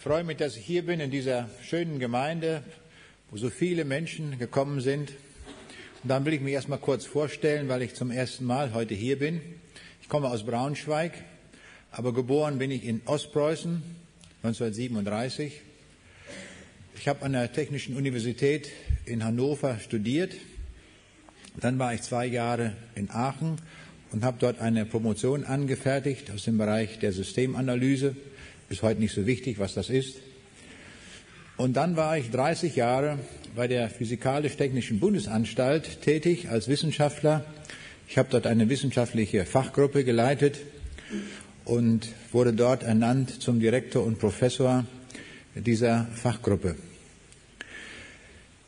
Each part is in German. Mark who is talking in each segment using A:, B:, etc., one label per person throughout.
A: Ich freue mich, dass ich hier bin in dieser schönen Gemeinde, wo so viele Menschen gekommen sind. Und dann will ich mich erstmal kurz vorstellen, weil ich zum ersten Mal heute hier bin. Ich komme aus Braunschweig, aber geboren bin ich in Ostpreußen 1937. Ich habe an der Technischen Universität in Hannover studiert. Dann war ich zwei Jahre in Aachen und habe dort eine Promotion angefertigt aus dem Bereich der Systemanalyse. Ist heute nicht so wichtig, was das ist. Und dann war ich 30 Jahre bei der Physikalisch-Technischen Bundesanstalt tätig als Wissenschaftler. Ich habe dort eine wissenschaftliche Fachgruppe geleitet und wurde dort ernannt zum Direktor und Professor dieser Fachgruppe.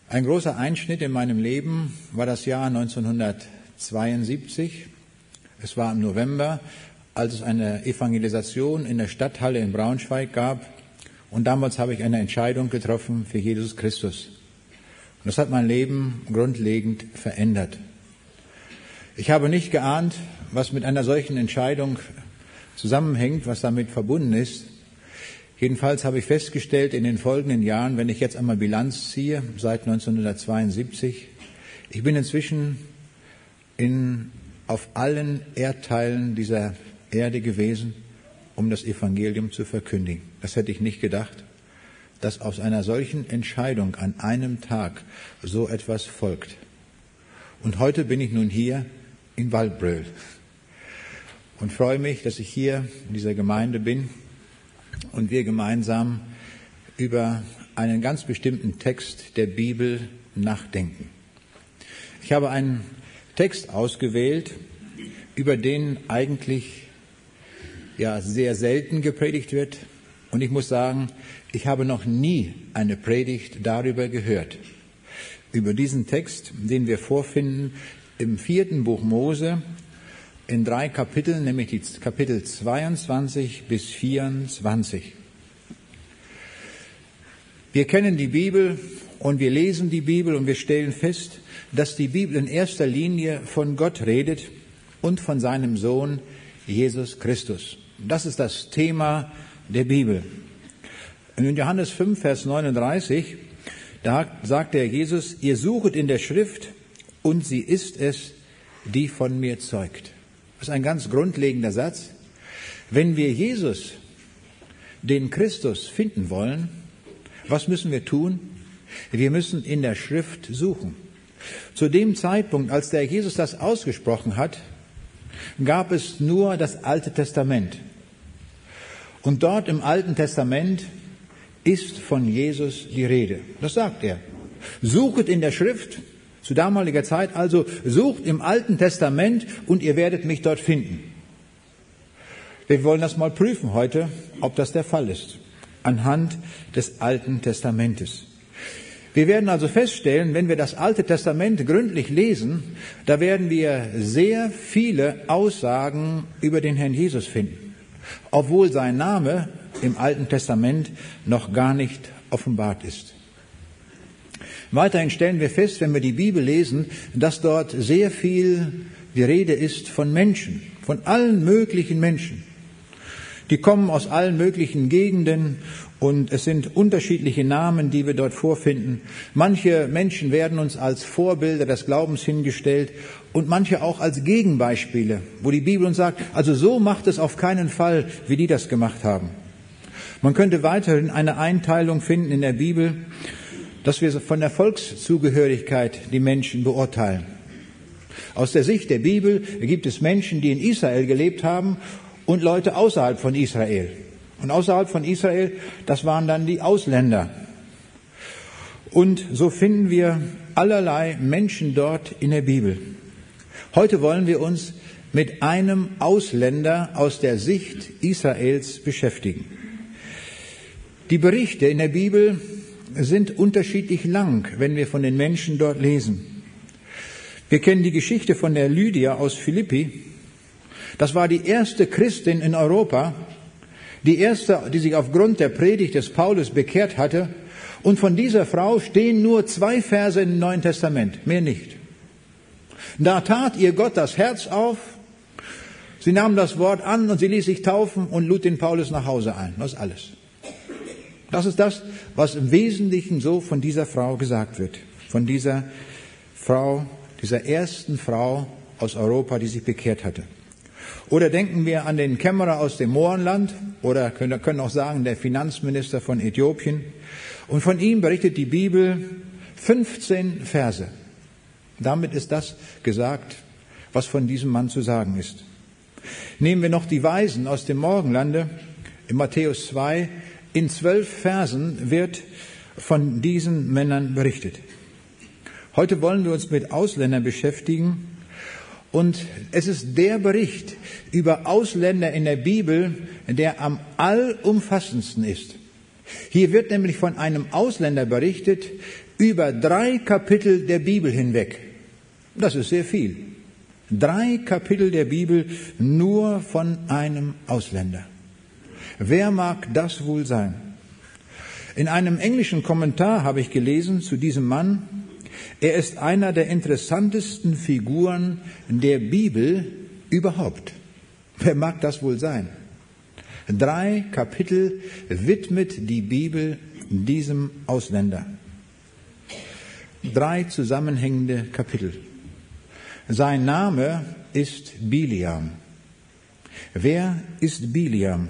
A: Ein großer Einschnitt in meinem Leben war das Jahr 1972. Es war im November, als es eine Evangelisation in der Stadthalle in Braunschweig gab. Und damals habe ich eine Entscheidung getroffen für Jesus Christus. Und das hat mein Leben grundlegend verändert. Ich habe nicht geahnt, was mit einer solchen Entscheidung zusammenhängt, was damit verbunden ist. Jedenfalls habe ich festgestellt in den folgenden Jahren, wenn ich jetzt einmal Bilanz ziehe, seit 1972, ich bin inzwischen in, auf allen Erdteilen dieser Erde gewesen, um das Evangelium zu verkündigen. Das hätte ich nicht gedacht, dass aus einer solchen Entscheidung an einem Tag so etwas folgt. Und heute bin ich nun hier in Waldbröl und freue mich, dass ich hier in dieser Gemeinde bin und wir gemeinsam über einen ganz bestimmten Text der Bibel nachdenken. Ich habe einen Text ausgewählt, über den eigentlich ja sehr selten gepredigt wird. Und ich muss sagen, ich habe noch nie eine Predigt darüber gehört. Über diesen Text, den wir vorfinden im vierten Buch Mose, in drei Kapiteln, nämlich die Kapitel 22 bis 24. Wir kennen die Bibel und wir lesen die Bibel und wir stellen fest, dass die Bibel in erster Linie von Gott redet und von seinem Sohn Jesus Christus. Das ist das Thema der Bibel. In Johannes 5, Vers 39, da sagt der Jesus, ihr suchet in der Schrift und sie ist es, die von mir zeugt. Das ist ein ganz grundlegender Satz. Wenn wir Jesus, den Christus, finden wollen, was müssen wir tun? Wir müssen in der Schrift suchen. Zu dem Zeitpunkt, als der Jesus das ausgesprochen hat, gab es nur das Alte Testament. Und dort im Alten Testament ist von Jesus die Rede. Das sagt er. Suchet in der Schrift, zu damaliger Zeit also, sucht im Alten Testament und ihr werdet mich dort finden. Wir wollen das mal prüfen heute, ob das der Fall ist, anhand des Alten Testamentes. Wir werden also feststellen, wenn wir das Alte Testament gründlich lesen, da werden wir sehr viele Aussagen über den Herrn Jesus finden, obwohl sein Name im Alten Testament noch gar nicht offenbart ist. Weiterhin stellen wir fest, wenn wir die Bibel lesen, dass dort sehr viel die Rede ist von Menschen, von allen möglichen Menschen. Die kommen aus allen möglichen Gegenden und es sind unterschiedliche Namen, die wir dort vorfinden. Manche Menschen werden uns als Vorbilder des Glaubens hingestellt und manche auch als Gegenbeispiele, wo die Bibel uns sagt, also so macht es auf keinen Fall, wie die das gemacht haben. Man könnte weiterhin eine Einteilung finden in der Bibel, dass wir von der Volkszugehörigkeit die Menschen beurteilen. Aus der Sicht der Bibel gibt es Menschen, die in Israel gelebt haben und Leute außerhalb von Israel. Und außerhalb von Israel, das waren dann die Ausländer. Und so finden wir allerlei Menschen dort in der Bibel. Heute wollen wir uns mit einem Ausländer aus der Sicht Israels beschäftigen. Die Berichte in der Bibel sind unterschiedlich lang, wenn wir von den Menschen dort lesen. Wir kennen die Geschichte von der Lydia aus Philippi. Das war die erste Christin in Europa, die erste, die sich aufgrund der Predigt des Paulus bekehrt hatte. Und von dieser Frau stehen nur zwei Verse im Neuen Testament, mehr nicht. Da tat ihr Gott das Herz auf, sie nahm das Wort an und sie ließ sich taufen und lud den Paulus nach Hause ein. Das ist alles. Das ist das, was im Wesentlichen so von dieser Frau gesagt wird. Von dieser Frau, dieser ersten Frau aus Europa, die sich bekehrt hatte. Oder denken wir an den Kämmerer aus dem Mohrenland oder können, auch sagen der Finanzminister von Äthiopien. Und von ihm berichtet die Bibel 15 Verse. Damit ist das gesagt, was von diesem Mann zu sagen ist. Nehmen wir noch die Weisen aus dem Morgenlande. In Matthäus 2, in zwölf Versen wird von diesen Männern berichtet. Heute wollen wir uns mit Ausländern beschäftigen. Und es ist der Bericht über Ausländer in der Bibel, der am allumfassendsten ist. Hier wird nämlich von einem Ausländer berichtet über drei Kapitel der Bibel hinweg. Das ist sehr viel. Drei Kapitel der Bibel nur von einem Ausländer. Wer mag das wohl sein? In einem englischen Kommentar habe ich gelesen zu diesem Mann, er ist einer der interessantesten Figuren der Bibel überhaupt. Wer mag das wohl sein? Drei Kapitel widmet die Bibel diesem Ausländer. Drei zusammenhängende Kapitel. Sein Name ist Biliam. Wer ist Biliam?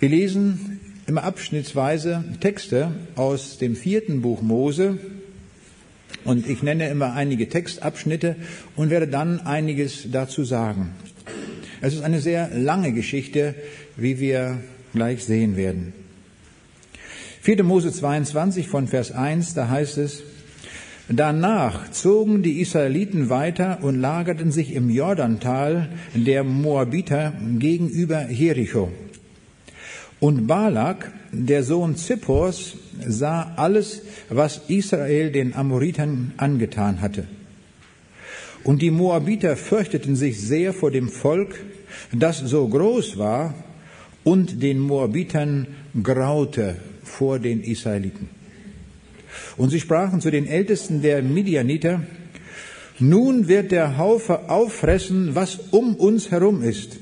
A: Wir lesen immer abschnittsweise Texte aus dem vierten Buch Mose und ich nenne immer einige Textabschnitte und werde dann einiges dazu sagen. Es ist eine sehr lange Geschichte, wie wir gleich sehen werden. 4. Mose 22 von Vers 1, da heißt es, Danach zogen die Israeliten weiter und lagerten sich im Jordantal der Moabiter gegenüber Jericho. Und Balak, der Sohn Zippors, sah alles, was Israel den Amoritern angetan hatte. Und die Moabiter fürchteten sich sehr vor dem Volk, das so groß war, und den Moabitern graute vor den Israeliten. Und sie sprachen zu den Ältesten der Midianiter, nun wird der Haufe auffressen, was um uns herum ist,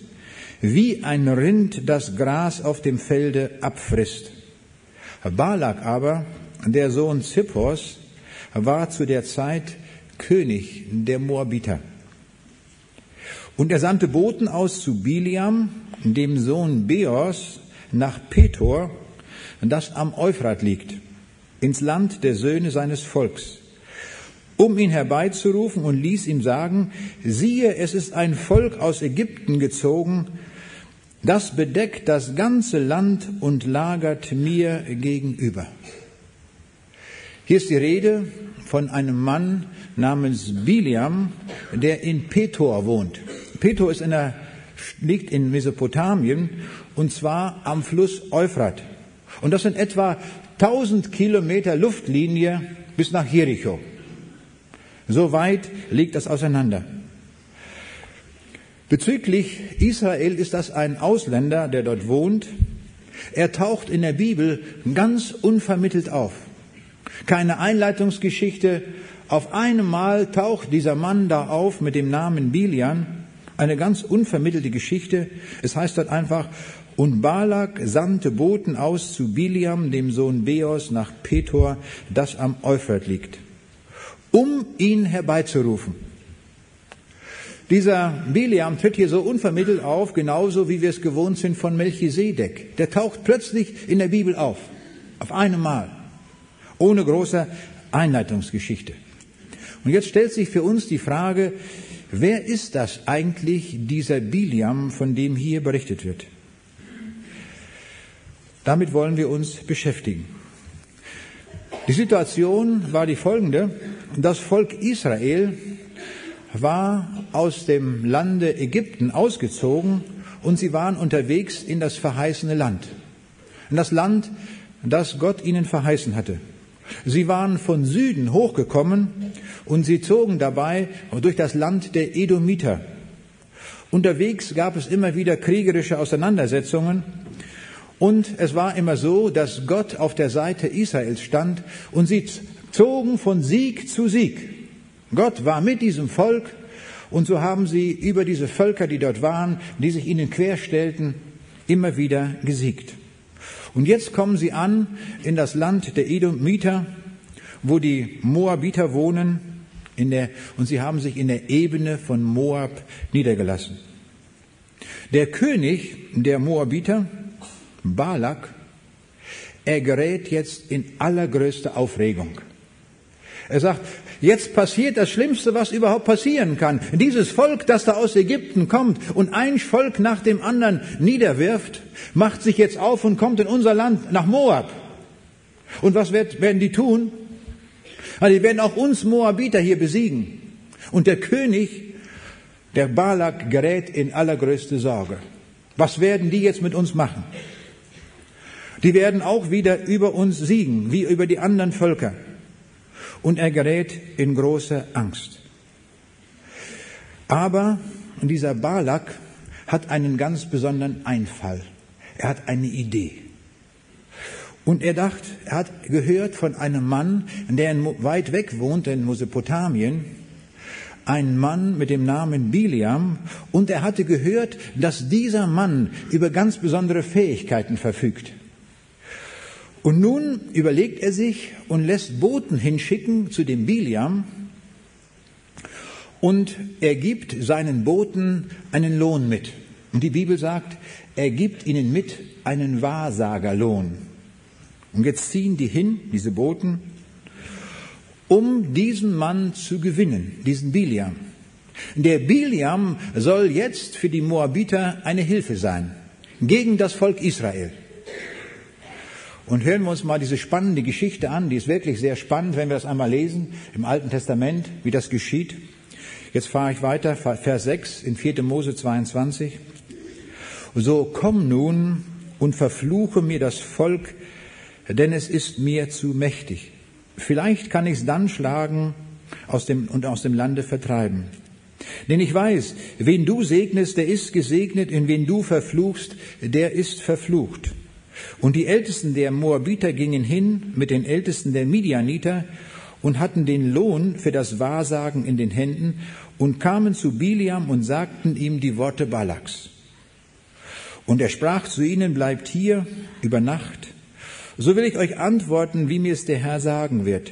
A: wie ein Rind das Gras auf dem Felde abfrisst. Balak aber, der Sohn Zippors, war zu der Zeit König der Moabiter. Und er sandte Boten aus zu Biliam, dem Sohn Beos, nach Petor, das am Euphrat liegt ins Land der Söhne seines Volks, um ihn herbeizurufen und ließ ihm sagen, siehe, es ist ein Volk aus Ägypten gezogen, das bedeckt das ganze Land und lagert mir gegenüber. Hier ist die Rede von einem Mann namens Biliam, der in Petor wohnt. Petor ist in der, liegt in Mesopotamien und zwar am Fluss Euphrat. Und das sind etwa 1000 Kilometer Luftlinie bis nach Jericho. So weit liegt das auseinander. Bezüglich Israel ist das ein Ausländer, der dort wohnt. Er taucht in der Bibel ganz unvermittelt auf. Keine Einleitungsgeschichte. Auf einmal taucht dieser Mann da auf mit dem Namen Bilian. Eine ganz unvermittelte Geschichte. Es heißt dort einfach, und Balak sandte Boten aus zu Biliam, dem Sohn Beos, nach Petor, das am Euphrat liegt, um ihn herbeizurufen. Dieser Biliam tritt hier so unvermittelt auf, genauso wie wir es gewohnt sind von Melchisedek. Der taucht plötzlich in der Bibel auf, auf einem Mal, ohne große Einleitungsgeschichte. Und jetzt stellt sich für uns die Frage, wer ist das eigentlich, dieser Biliam, von dem hier berichtet wird? Damit wollen wir uns beschäftigen. Die Situation war die folgende. Das Volk Israel war aus dem Lande Ägypten ausgezogen und sie waren unterwegs in das verheißene Land. In das Land, das Gott ihnen verheißen hatte. Sie waren von Süden hochgekommen und sie zogen dabei durch das Land der Edomiter. Unterwegs gab es immer wieder kriegerische Auseinandersetzungen und es war immer so, dass Gott auf der Seite Israels stand und sie zogen von Sieg zu Sieg. Gott war mit diesem Volk und so haben sie über diese Völker, die dort waren, die sich ihnen querstellten, immer wieder gesiegt. Und jetzt kommen sie an in das Land der Edomiter, wo die Moabiter wohnen, in der, und sie haben sich in der Ebene von Moab niedergelassen. Der König der Moabiter, Balak, er gerät jetzt in allergrößte Aufregung. Er sagt, jetzt passiert das Schlimmste, was überhaupt passieren kann. Dieses Volk, das da aus Ägypten kommt und ein Volk nach dem anderen niederwirft, macht sich jetzt auf und kommt in unser Land nach Moab. Und was werden die tun? Also die werden auch uns Moabiter hier besiegen. Und der König, der Balak, gerät in allergrößte Sorge. Was werden die jetzt mit uns machen? Die werden auch wieder über uns siegen, wie über die anderen Völker. Und er gerät in große Angst. Aber dieser Balak hat einen ganz besonderen Einfall. Er hat eine Idee. Und er dachte, er hat gehört von einem Mann, der weit weg wohnt in Mesopotamien, ein Mann mit dem Namen Biliam, und er hatte gehört, dass dieser Mann über ganz besondere Fähigkeiten verfügt. Und nun überlegt er sich und lässt Boten hinschicken zu dem Biliam und er gibt seinen Boten einen Lohn mit. Und die Bibel sagt, er gibt ihnen mit einen Wahrsagerlohn. Und jetzt ziehen die hin, diese Boten, um diesen Mann zu gewinnen, diesen Biliam. Der Biliam soll jetzt für die Moabiter eine Hilfe sein, gegen das Volk Israel. Und hören wir uns mal diese spannende Geschichte an, die ist wirklich sehr spannend, wenn wir das einmal lesen im Alten Testament, wie das geschieht. Jetzt fahre ich weiter, Vers 6 in 4. Mose 22. So komm nun und verfluche mir das Volk, denn es ist mir zu mächtig. Vielleicht kann ich es dann schlagen aus dem, und aus dem Lande vertreiben. Denn ich weiß, wen du segnest, der ist gesegnet, und wen du verfluchst, der ist verflucht. Und die Ältesten der Moabiter gingen hin mit den Ältesten der Midianiter und hatten den Lohn für das Wahrsagen in den Händen und kamen zu Biliam und sagten ihm die Worte Balaks. Und er sprach zu ihnen, bleibt hier über Nacht, so will ich euch antworten, wie mir es der Herr sagen wird.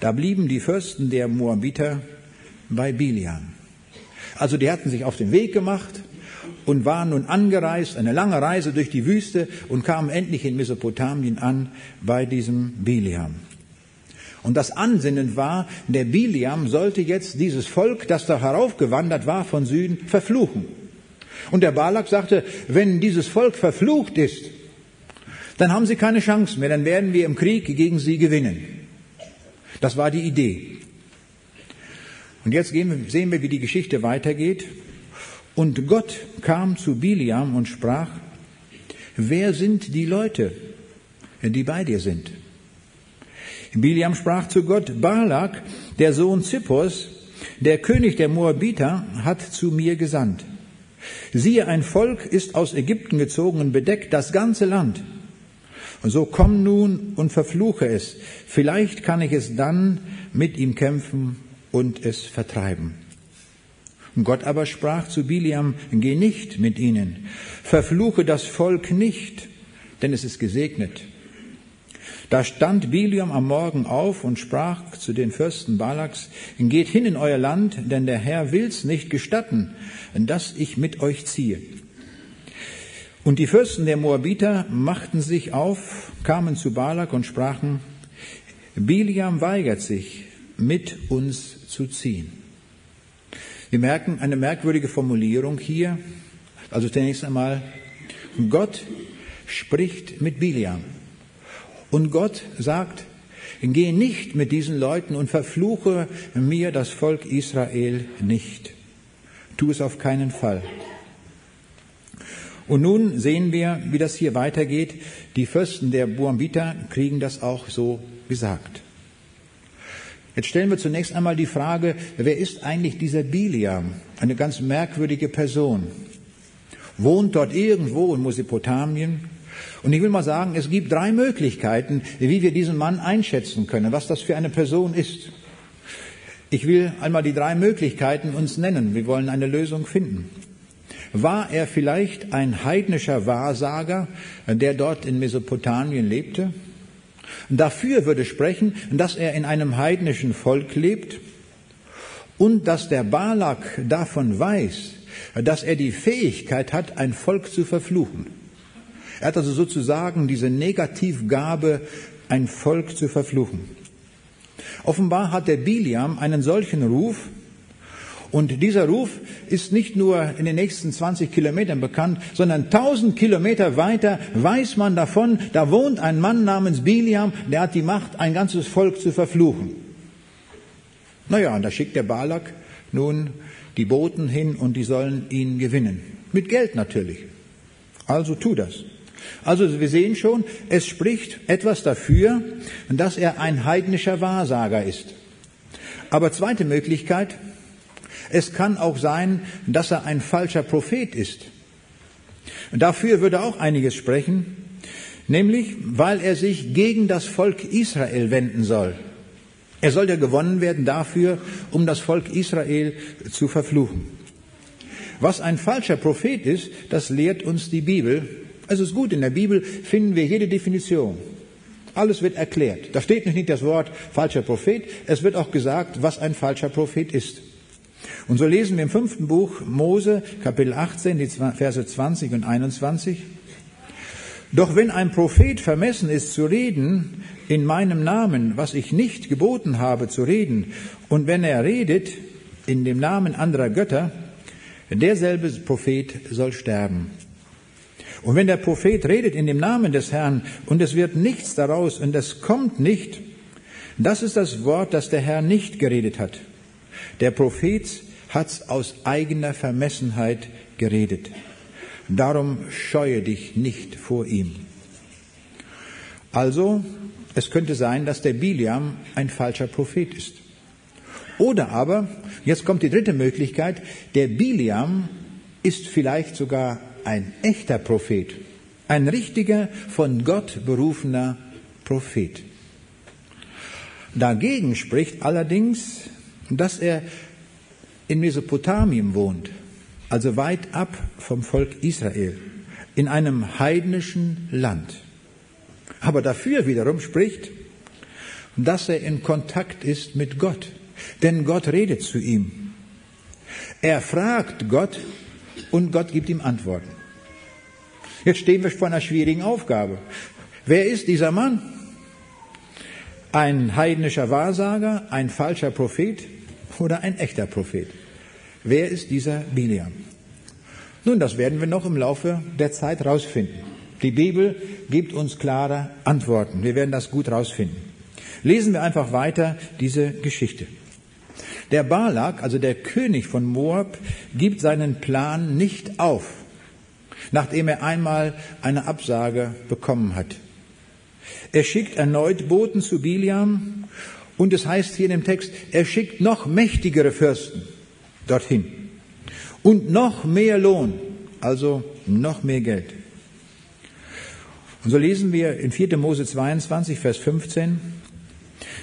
A: Da blieben die Fürsten der Moabiter bei Biliam. Also die hatten sich auf den Weg gemacht, und waren nun angereist, eine lange Reise durch die Wüste und kamen endlich in Mesopotamien an bei diesem Biliam. Und das Ansinnen war, der Biliam sollte jetzt dieses Volk, das da heraufgewandert war von Süden, verfluchen. Und der Balak sagte, wenn dieses Volk verflucht ist, dann haben sie keine Chance mehr, dann werden wir im Krieg gegen sie gewinnen. Das war die Idee. Und jetzt sehen wir, wie die Geschichte weitergeht. Und Gott kam zu Biliam und sprach, wer sind die Leute, die bei dir sind? Biliam sprach zu Gott, Balak, der Sohn Zippos, der König der Moabiter, hat zu mir gesandt. Siehe, ein Volk ist aus Ägypten gezogen und bedeckt das ganze Land. Und so komm nun und verfluche es. Vielleicht kann ich es dann mit ihm kämpfen und es vertreiben. Gott aber sprach zu Biliam, geh nicht mit ihnen, verfluche das Volk nicht, denn es ist gesegnet. Da stand Biliam am Morgen auf und sprach zu den Fürsten Balaks, geht hin in euer Land, denn der Herr will's nicht gestatten, dass ich mit euch ziehe. Und die Fürsten der Moabiter machten sich auf, kamen zu Balak und sprachen, Biliam weigert sich, mit uns zu ziehen. Wir merken eine merkwürdige Formulierung hier. Also zunächst einmal, Gott spricht mit Biliam. Und Gott sagt, geh nicht mit diesen Leuten und verfluche mir das Volk Israel nicht. Tu es auf keinen Fall. Und nun sehen wir, wie das hier weitergeht. Die Fürsten der Buambiter kriegen das auch so gesagt. Jetzt stellen wir zunächst einmal die Frage, wer ist eigentlich dieser Biliam? Eine ganz merkwürdige Person. Wohnt dort irgendwo in Mesopotamien? Und ich will mal sagen, es gibt drei Möglichkeiten, wie wir diesen Mann einschätzen können, was das für eine Person ist. Ich will einmal die drei Möglichkeiten uns nennen. Wir wollen eine Lösung finden. War er vielleicht ein heidnischer Wahrsager, der dort in Mesopotamien lebte? Dafür würde sprechen, dass er in einem heidnischen Volk lebt und dass der Balak davon weiß, dass er die Fähigkeit hat, ein Volk zu verfluchen. Er hat also sozusagen diese Negativgabe, ein Volk zu verfluchen. Offenbar hat der Biliam einen solchen Ruf, und dieser Ruf ist nicht nur in den nächsten 20 Kilometern bekannt, sondern 1000 Kilometer weiter weiß man davon, da wohnt ein Mann namens Biliam, der hat die Macht, ein ganzes Volk zu verfluchen. Naja, und da schickt der Balak nun die Boten hin und die sollen ihn gewinnen. Mit Geld natürlich. Also tu das. Also wir sehen schon, es spricht etwas dafür, dass er ein heidnischer Wahrsager ist. Aber zweite Möglichkeit, es kann auch sein, dass er ein falscher Prophet ist. Dafür würde auch einiges sprechen, nämlich weil er sich gegen das Volk Israel wenden soll. Er soll ja gewonnen werden dafür, um das Volk Israel zu verfluchen. Was ein falscher Prophet ist, das lehrt uns die Bibel. Es ist gut, in der Bibel finden wir jede Definition. Alles wird erklärt. Da steht nicht das Wort falscher Prophet, es wird auch gesagt, was ein falscher Prophet ist. Und so lesen wir im fünften Buch Mose, Kapitel 18, die Verse 20 und 21. Doch wenn ein Prophet vermessen ist zu reden in meinem Namen, was ich nicht geboten habe zu reden, und wenn er redet in dem Namen anderer Götter, derselbe Prophet soll sterben. Und wenn der Prophet redet in dem Namen des Herrn und es wird nichts daraus und es kommt nicht, das ist das Wort, das der Herr nicht geredet hat. Der Prophet hat's aus eigener Vermessenheit geredet. Darum scheue dich nicht vor ihm. Also, es könnte sein, dass der Biliam ein falscher Prophet ist. Oder aber, jetzt kommt die dritte Möglichkeit, der Biliam ist vielleicht sogar ein echter Prophet, ein richtiger, von Gott berufener Prophet. Dagegen spricht allerdings, dass er in Mesopotamien wohnt, also weit ab vom Volk Israel, in einem heidnischen Land. Aber dafür wiederum spricht, dass er in Kontakt ist mit Gott, denn Gott redet zu ihm. Er fragt Gott und Gott gibt ihm Antworten. Jetzt stehen wir vor einer schwierigen Aufgabe. Wer ist dieser Mann? Ein heidnischer Wahrsager, ein falscher Prophet oder ein echter Prophet? Wer ist dieser Biliam? Nun, das werden wir noch im Laufe der Zeit rausfinden. Die Bibel gibt uns klare Antworten. Wir werden das gut rausfinden. Lesen wir einfach weiter diese Geschichte. Der Balak, also der König von Moab, gibt seinen Plan nicht auf, nachdem er einmal eine Absage bekommen hat. Er schickt erneut Boten zu Biliam und es heißt hier in dem Text, er schickt noch mächtigere Fürsten dorthin. Und noch mehr Lohn, also noch mehr Geld. Und so lesen wir in 4. Mose 22, Vers 15,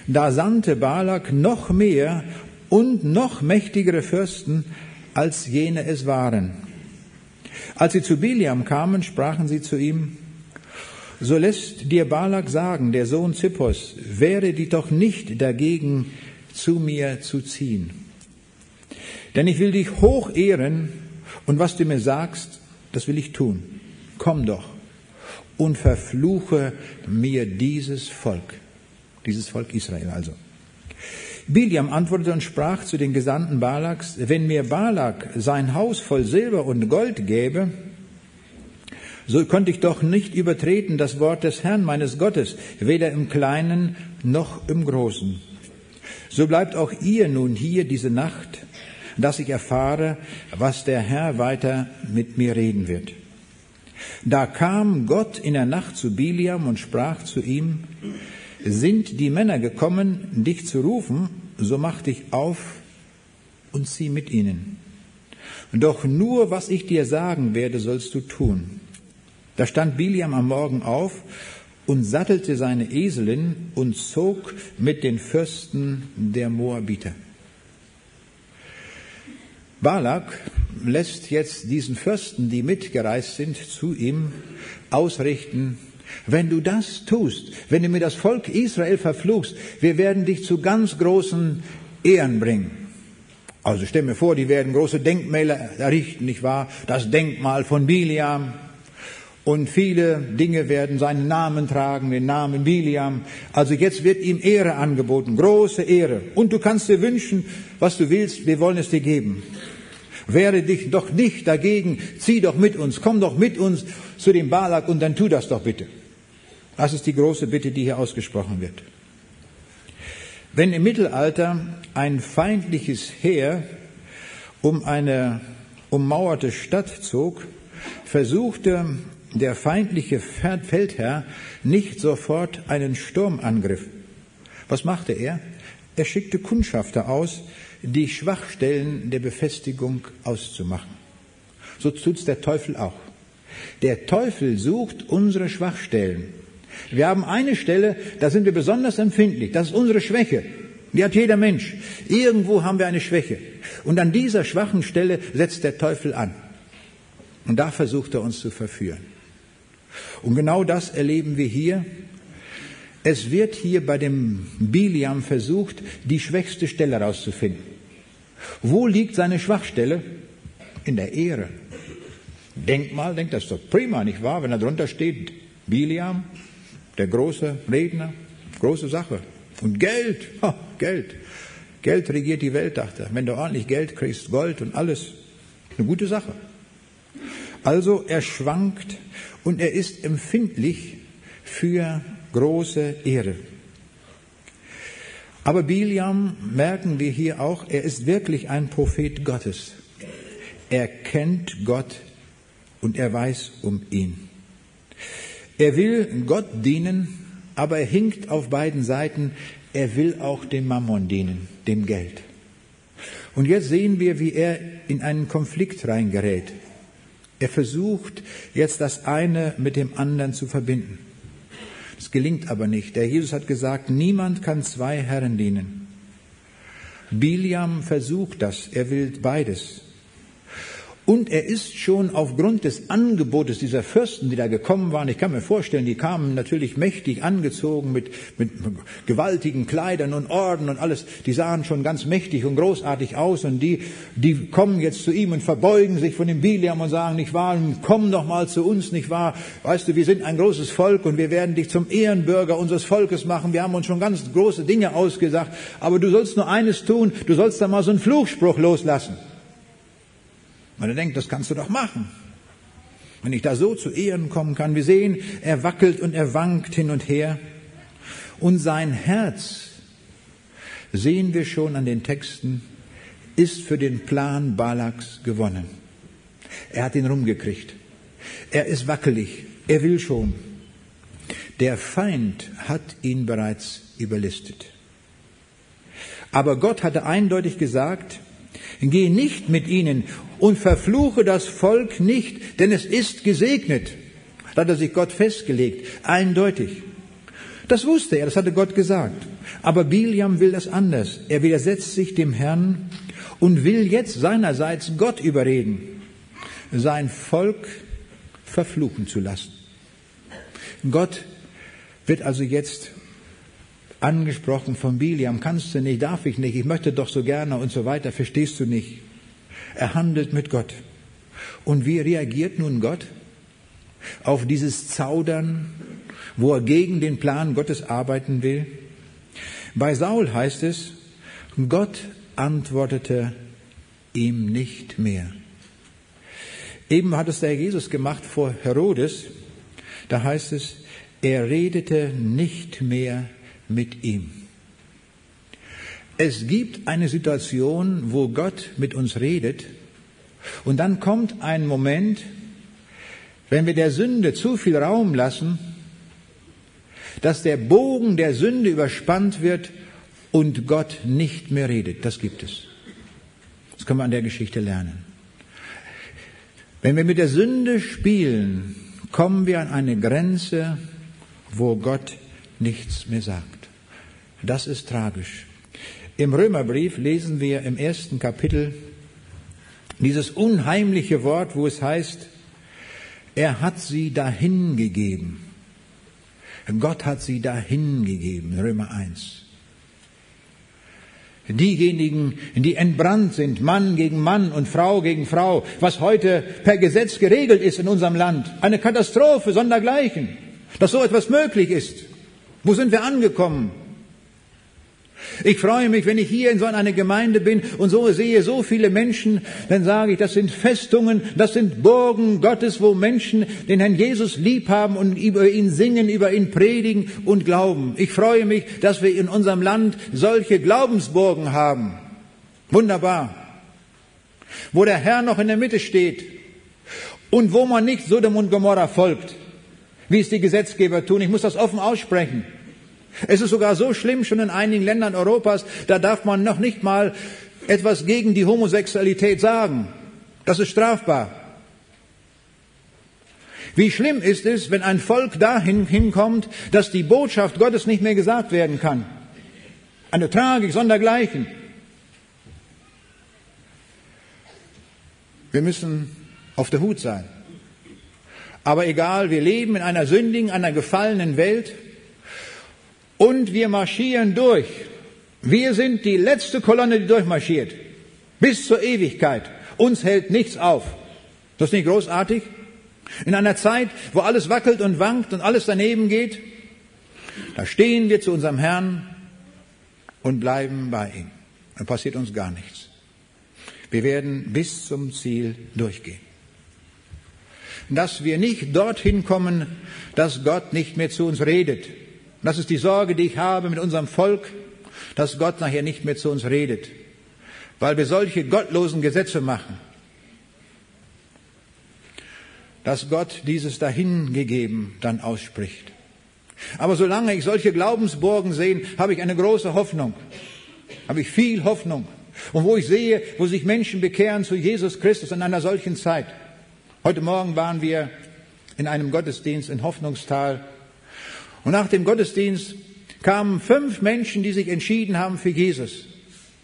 A: da sandte Balak noch mehr und noch mächtigere Fürsten, als jene es waren. Als sie zu Biliam kamen, sprachen sie zu ihm, so lässt dir Balak sagen, der Sohn Zippos, wäre die doch nicht dagegen, zu mir zu ziehen. Denn ich will dich hoch ehren und was du mir sagst, das will ich tun. Komm doch und verfluche mir dieses Volk, dieses Volk Israel also. Biliam antwortete und sprach zu den Gesandten Balaks, wenn mir Balak sein Haus voll Silber und Gold gäbe, so konnte ich doch nicht übertreten das Wort des Herrn meines Gottes, weder im Kleinen noch im Großen. So bleibt auch ihr nun hier diese Nacht, dass ich erfahre, was der Herr weiter mit mir reden wird. Da kam Gott in der Nacht zu Biliam und sprach zu ihm, sind die Männer gekommen, dich zu rufen, so mach dich auf und zieh mit ihnen. Doch nur, was ich dir sagen werde, sollst du tun. Da stand Biliam am Morgen auf und sattelte seine Eselin und zog mit den Fürsten der Moabiter. Balak lässt jetzt diesen Fürsten, die mitgereist sind, zu ihm ausrichten, wenn du das tust, wenn du mir das Volk Israel verfluchst, wir werden dich zu ganz großen Ehren bringen. Also stell mir vor, die werden große Denkmäler errichten, nicht wahr? Das Denkmal von Biliam. Und viele Dinge werden seinen Namen tragen, den Namen Biliam. Also jetzt wird ihm Ehre angeboten, große Ehre. Und du kannst dir wünschen, was du willst, wir wollen es dir geben. Wehre dich doch nicht dagegen, zieh doch mit uns, komm doch mit uns zu dem Balak und dann tu das doch bitte. Das ist die große Bitte, die hier ausgesprochen wird. Wenn im Mittelalter ein feindliches Heer um eine ummauerte Stadt zog, versuchte der feindliche Feldherr nicht sofort einen Sturmangriff. Was machte er? Er schickte Kundschafter aus, die Schwachstellen der Befestigung auszumachen. So tut's der Teufel auch. Der Teufel sucht unsere Schwachstellen wir haben eine Stelle, da sind wir besonders empfindlich. Das ist unsere Schwäche. Die hat jeder Mensch. Irgendwo haben wir eine Schwäche. Und an dieser schwachen Stelle setzt der Teufel an. Und da versucht er uns zu verführen. Und genau das erleben wir hier. Es wird hier bei dem Biliam versucht, die schwächste Stelle herauszufinden. Wo liegt seine Schwachstelle? In der Ehre. Denkmal, denkt das doch prima, nicht wahr? Wenn da drunter steht, Biliam, der große Redner, große Sache. Und Geld, ha, Geld. Geld regiert die Welt, dachte er. Wenn du ordentlich Geld kriegst, Gold und alles, eine gute Sache. Also er schwankt und er ist empfindlich für große Ehre. Aber Biliam merken wir hier auch, er ist wirklich ein Prophet Gottes. Er kennt Gott und er weiß um ihn. Er will Gott dienen, aber er hinkt auf beiden Seiten. Er will auch dem Mammon dienen, dem Geld. Und jetzt sehen wir, wie er in einen Konflikt reingerät. Er versucht jetzt das eine mit dem anderen zu verbinden. Das gelingt aber nicht. Der Jesus hat gesagt, niemand kann zwei Herren dienen. Biliam versucht das. Er will beides. Und er ist schon aufgrund des Angebotes dieser Fürsten, die da gekommen waren, ich kann mir vorstellen, die kamen natürlich mächtig angezogen mit, mit gewaltigen Kleidern und Orden und alles, die sahen schon ganz mächtig und großartig aus und die, die kommen jetzt zu ihm und verbeugen sich von dem Biliam und sagen, nicht wahr, komm doch mal zu uns, nicht wahr, weißt du, wir sind ein großes Volk und wir werden dich zum Ehrenbürger unseres Volkes machen, wir haben uns schon ganz große Dinge ausgesagt, aber du sollst nur eines tun, du sollst da mal so einen Fluchspruch loslassen. Und er denkt, das kannst du doch machen. Wenn ich da so zu Ehren kommen kann. Wir sehen, er wackelt und er wankt hin und her. Und sein Herz, sehen wir schon an den Texten, ist für den Plan Balaks gewonnen. Er hat ihn rumgekriegt. Er ist wackelig. Er will schon. Der Feind hat ihn bereits überlistet. Aber Gott hatte eindeutig gesagt, Geh nicht mit ihnen und verfluche das Volk nicht, denn es ist gesegnet. Da hat er sich Gott festgelegt, eindeutig. Das wusste er, das hatte Gott gesagt. Aber Biliam will das anders. Er widersetzt sich dem Herrn und will jetzt seinerseits Gott überreden, sein Volk verfluchen zu lassen. Gott wird also jetzt angesprochen von Biliam, kannst du nicht, darf ich nicht, ich möchte doch so gerne und so weiter, verstehst du nicht. Er handelt mit Gott. Und wie reagiert nun Gott auf dieses Zaudern, wo er gegen den Plan Gottes arbeiten will? Bei Saul heißt es, Gott antwortete ihm nicht mehr. Eben hat es der Jesus gemacht vor Herodes. Da heißt es, er redete nicht mehr mit ihm. Es gibt eine Situation, wo Gott mit uns redet und dann kommt ein Moment, wenn wir der Sünde zu viel Raum lassen, dass der Bogen der Sünde überspannt wird und Gott nicht mehr redet. Das gibt es. Das können wir an der Geschichte lernen. Wenn wir mit der Sünde spielen, kommen wir an eine Grenze, wo Gott nichts mehr sagt. Das ist tragisch. Im Römerbrief lesen wir im ersten Kapitel Dieses unheimliche Wort, wo es heißt, er hat sie dahin gegeben. Gott hat sie dahin gegeben, Römer 1. Diejenigen, die entbrannt sind, Mann gegen Mann und Frau gegen Frau, was heute per Gesetz geregelt ist in unserem Land. Eine Katastrophe sondergleichen, dass so etwas möglich ist. Wo sind wir angekommen? Ich freue mich, wenn ich hier in so einer Gemeinde bin und so sehe so viele Menschen, dann sage ich, das sind Festungen, das sind Burgen Gottes, wo Menschen den Herrn Jesus lieb haben und über ihn singen, über ihn predigen und glauben. Ich freue mich, dass wir in unserem Land solche Glaubensburgen haben. Wunderbar. Wo der Herr noch in der Mitte steht und wo man nicht Sodom und Gomorra folgt, wie es die Gesetzgeber tun. Ich muss das offen aussprechen. Es ist sogar so schlimm schon in einigen Ländern Europas, da darf man noch nicht mal etwas gegen die Homosexualität sagen. Das ist strafbar. Wie schlimm ist es, wenn ein Volk dahin hinkommt, dass die Botschaft Gottes nicht mehr gesagt werden kann. Eine Tragik sondergleichen. Wir müssen auf der Hut sein. Aber egal, wir leben in einer sündigen, einer gefallenen Welt und wir marschieren durch. Wir sind die letzte Kolonne, die durchmarschiert. Bis zur Ewigkeit. Uns hält nichts auf. Das ist nicht großartig? In einer Zeit, wo alles wackelt und wankt und alles daneben geht, da stehen wir zu unserem Herrn und bleiben bei ihm. Dann passiert uns gar nichts. Wir werden bis zum Ziel durchgehen. Dass wir nicht dorthin kommen, dass Gott nicht mehr zu uns redet, das ist die Sorge, die ich habe mit unserem Volk, dass Gott nachher nicht mehr zu uns redet, weil wir solche gottlosen Gesetze machen, dass Gott dieses dahingegeben dann ausspricht. Aber solange ich solche Glaubensburgen sehe, habe ich eine große Hoffnung, habe ich viel Hoffnung. Und wo ich sehe, wo sich Menschen bekehren zu Jesus Christus in einer solchen Zeit. Heute Morgen waren wir in einem Gottesdienst in Hoffnungstal und nach dem Gottesdienst kamen fünf Menschen, die sich entschieden haben für Jesus.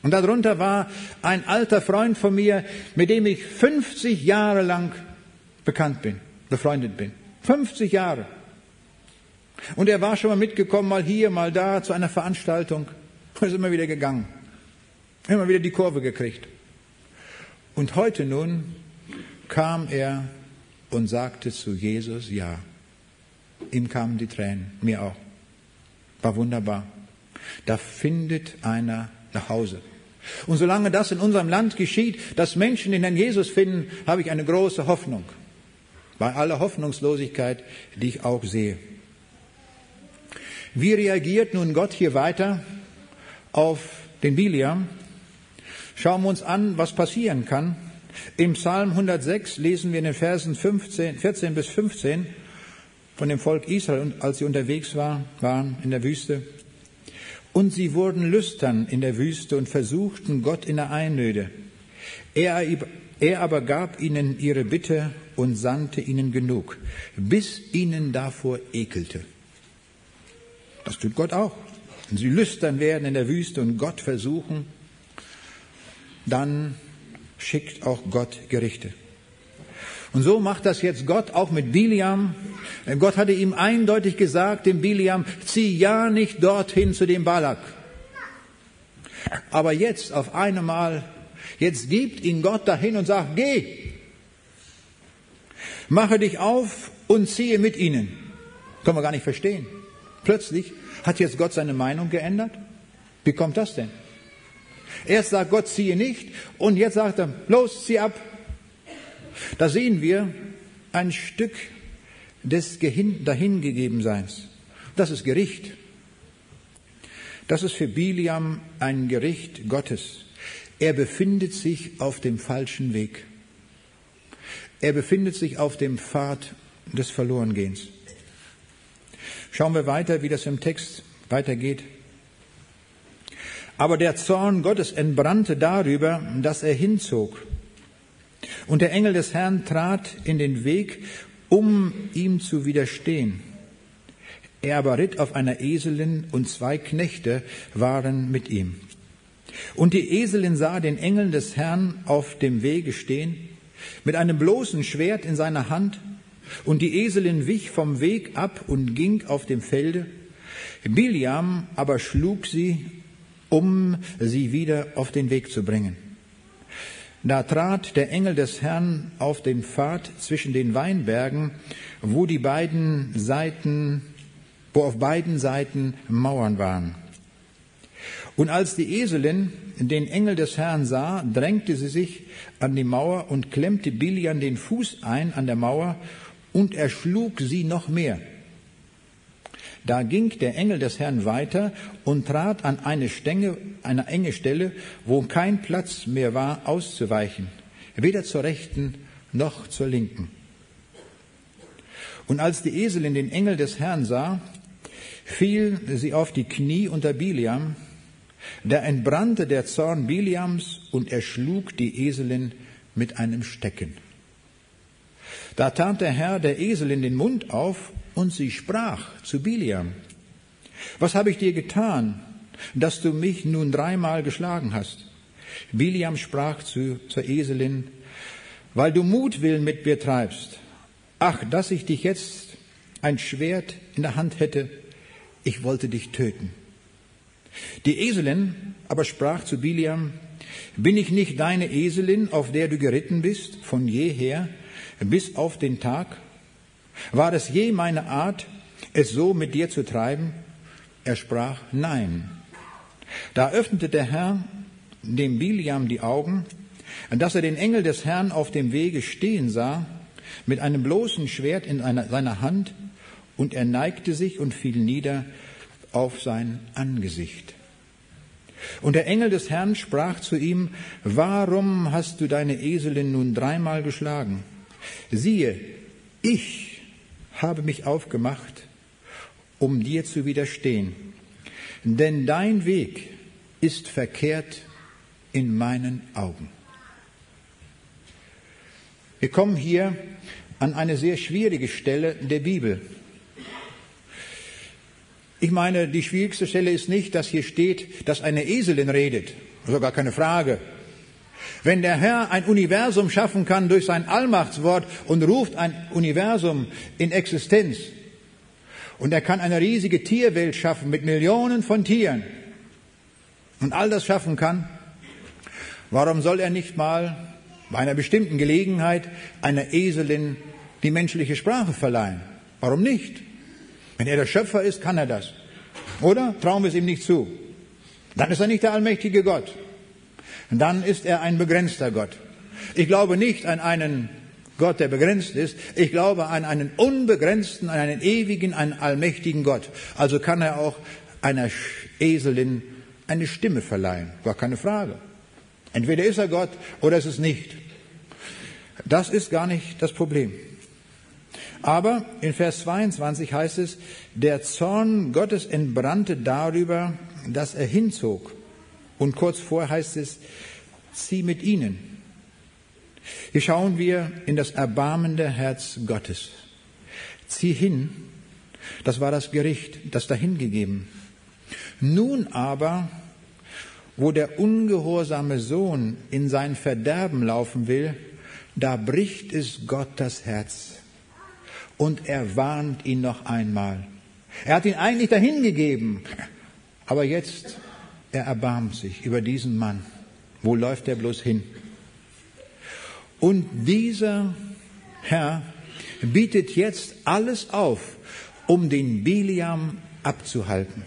A: Und darunter war ein alter Freund von mir, mit dem ich 50 Jahre lang bekannt bin, befreundet bin. 50 Jahre. Und er war schon mal mitgekommen, mal hier, mal da, zu einer Veranstaltung. Und ist immer wieder gegangen. Immer wieder die Kurve gekriegt. Und heute nun kam er und sagte zu Jesus Ja. Ihm kamen die Tränen, mir auch. War wunderbar. Da findet einer nach Hause. Und solange das in unserem Land geschieht, dass Menschen den Herrn Jesus finden, habe ich eine große Hoffnung. Bei aller Hoffnungslosigkeit, die ich auch sehe. Wie reagiert nun Gott hier weiter auf den Biliam? Schauen wir uns an, was passieren kann. Im Psalm 106 lesen wir in den Versen 15, 14 bis 15, von dem Volk Israel, als sie unterwegs war, waren in der Wüste. Und sie wurden lüstern in der Wüste und versuchten Gott in der Einöde. Er, er aber gab ihnen ihre Bitte und sandte ihnen genug, bis ihnen davor ekelte. Das tut Gott auch. Wenn sie lüstern werden in der Wüste und Gott versuchen, dann schickt auch Gott Gerichte. Und so macht das jetzt Gott auch mit Biliam. Gott hatte ihm eindeutig gesagt, dem Biliam, zieh ja nicht dorthin zu dem Balak. Aber jetzt auf einmal, jetzt gibt ihn Gott dahin und sagt, geh, mache dich auf und ziehe mit ihnen. Können wir gar nicht verstehen. Plötzlich hat jetzt Gott seine Meinung geändert. Wie kommt das denn? Erst sagt Gott, ziehe nicht und jetzt sagt er, los, zieh ab. Da sehen wir ein Stück des Dahingegebenseins. Das ist Gericht. Das ist für Biliam ein Gericht Gottes. Er befindet sich auf dem falschen Weg. Er befindet sich auf dem Pfad des Verlorengehens. Schauen wir weiter, wie das im Text weitergeht. Aber der Zorn Gottes entbrannte darüber, dass er hinzog und der Engel des Herrn trat in den Weg, um ihm zu widerstehen. Er aber ritt auf einer Eselin und zwei Knechte waren mit ihm. Und die Eselin sah den Engel des Herrn auf dem Wege stehen, mit einem bloßen Schwert in seiner Hand, und die Eselin wich vom Weg ab und ging auf dem Felde. Biliam aber schlug sie, um sie wieder auf den Weg zu bringen. Da trat der Engel des Herrn auf den Pfad zwischen den Weinbergen, wo die beiden Seiten, wo auf beiden Seiten Mauern waren. Und als die Eselin den Engel des Herrn sah, drängte sie sich an die Mauer und klemmte Bilian den Fuß ein an der Mauer und erschlug sie noch mehr. Da ging der Engel des Herrn weiter und trat an eine, Stänge, eine enge Stelle, wo kein Platz mehr war, auszuweichen, weder zur rechten noch zur linken. Und als die Eselin den Engel des Herrn sah, fiel sie auf die Knie unter Biliam, da entbrannte der Zorn Biliams und er schlug die Eselin mit einem Stecken. Da tat der Herr der Eselin den Mund auf und sie sprach zu Biliam, was habe ich dir getan, dass du mich nun dreimal geschlagen hast? Biliam sprach zu, zur Eselin, weil du Mutwillen mit mir treibst. Ach, dass ich dich jetzt ein Schwert in der Hand hätte, ich wollte dich töten. Die Eselin aber sprach zu Biliam, bin ich nicht deine Eselin, auf der du geritten bist, von jeher, bis auf den Tag? War es je meine Art, es so mit dir zu treiben? Er sprach, nein. Da öffnete der Herr dem Biliam die Augen, dass er den Engel des Herrn auf dem Wege stehen sah, mit einem bloßen Schwert in einer, seiner Hand, und er neigte sich und fiel nieder auf sein Angesicht. Und der Engel des Herrn sprach zu ihm, warum hast du deine Eselin nun dreimal geschlagen? Siehe, ich habe mich aufgemacht, um dir zu widerstehen, denn dein Weg ist verkehrt in meinen Augen. Wir kommen hier an eine sehr schwierige Stelle der Bibel. Ich meine, die schwierigste Stelle ist nicht, dass hier steht, dass eine Eselin redet. Sogar keine Frage. Wenn der Herr ein Universum schaffen kann durch sein Allmachtswort und ruft ein Universum in Existenz, und er kann eine riesige Tierwelt schaffen mit Millionen von Tieren und all das schaffen kann, warum soll er nicht mal bei einer bestimmten Gelegenheit einer Eselin die menschliche Sprache verleihen? Warum nicht? Wenn er der Schöpfer ist, kann er das. Oder? Trauen wir es ihm nicht zu. Dann ist er nicht der allmächtige Gott. Dann ist er ein begrenzter Gott. Ich glaube nicht an einen Gott, der begrenzt ist. Ich glaube an einen unbegrenzten, an einen ewigen, einen allmächtigen Gott. Also kann er auch einer Eselin eine Stimme verleihen. Gar keine Frage. Entweder ist er Gott oder ist es nicht. Das ist gar nicht das Problem. Aber in Vers 22 heißt es, der Zorn Gottes entbrannte darüber, dass er hinzog. Und kurz vor heißt es, zieh mit ihnen. Hier schauen wir in das erbarmende Herz Gottes. Zieh hin, das war das Gericht, das dahingegeben. Nun aber, wo der ungehorsame Sohn in sein Verderben laufen will, da bricht es Gott das Herz und er warnt ihn noch einmal. Er hat ihn eigentlich dahingegeben, aber jetzt, er erbarmt sich über diesen Mann. Wo läuft er bloß hin? Und dieser Herr bietet jetzt alles auf, um den Biliam abzuhalten.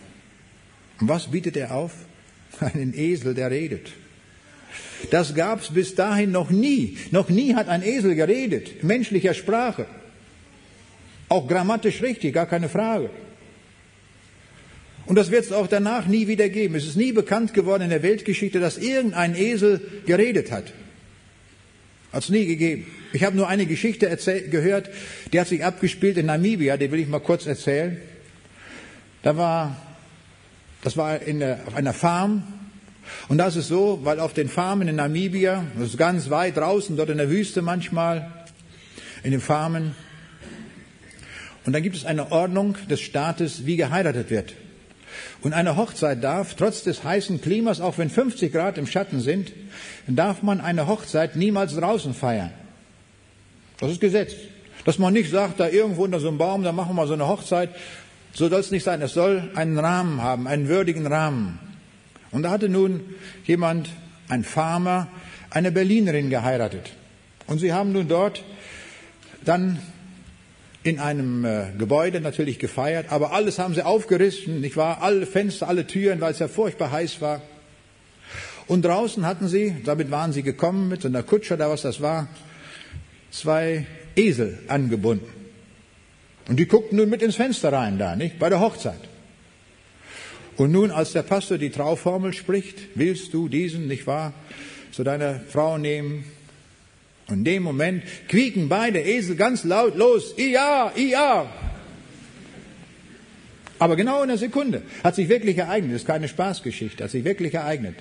A: Was bietet er auf? Einen Esel, der redet. Das gab's bis dahin noch nie. Noch nie hat ein Esel geredet, menschlicher Sprache. Auch grammatisch richtig, gar keine Frage. Und das wird es auch danach nie wieder geben. Es ist nie bekannt geworden in der Weltgeschichte, dass irgendein Esel geredet hat. Hat es nie gegeben. Ich habe nur eine Geschichte gehört, die hat sich abgespielt in Namibia, die will ich mal kurz erzählen. Da war, das war der, auf einer Farm. Und das ist so, weil auf den Farmen in Namibia, das ist ganz weit draußen, dort in der Wüste manchmal, in den Farmen, und dann gibt es eine Ordnung des Staates, wie geheiratet wird. Und eine Hochzeit darf, trotz des heißen Klimas, auch wenn 50 Grad im Schatten sind, darf man eine Hochzeit niemals draußen feiern. Das ist Gesetz. Dass man nicht sagt, da irgendwo unter so einem Baum, da machen wir mal so eine Hochzeit. So soll es nicht sein. Es soll einen Rahmen haben, einen würdigen Rahmen. Und da hatte nun jemand, ein Farmer, eine Berlinerin geheiratet. Und sie haben nun dort dann in einem äh, Gebäude natürlich gefeiert, aber alles haben sie aufgerissen, nicht wahr? Alle Fenster, alle Türen, weil es ja furchtbar heiß war. Und draußen hatten sie, damit waren sie gekommen mit so einer Kutsche oder was das war, zwei Esel angebunden. Und die guckten nun mit ins Fenster rein da, nicht? Bei der Hochzeit. Und nun, als der Pastor die Trauformel spricht, willst du diesen, nicht wahr, zu deiner Frau nehmen, und in dem Moment quieken beide Esel ganz laut los. Ja, ja. Aber genau in einer Sekunde hat sich wirklich ereignet. Das ist keine Spaßgeschichte, hat sich wirklich ereignet.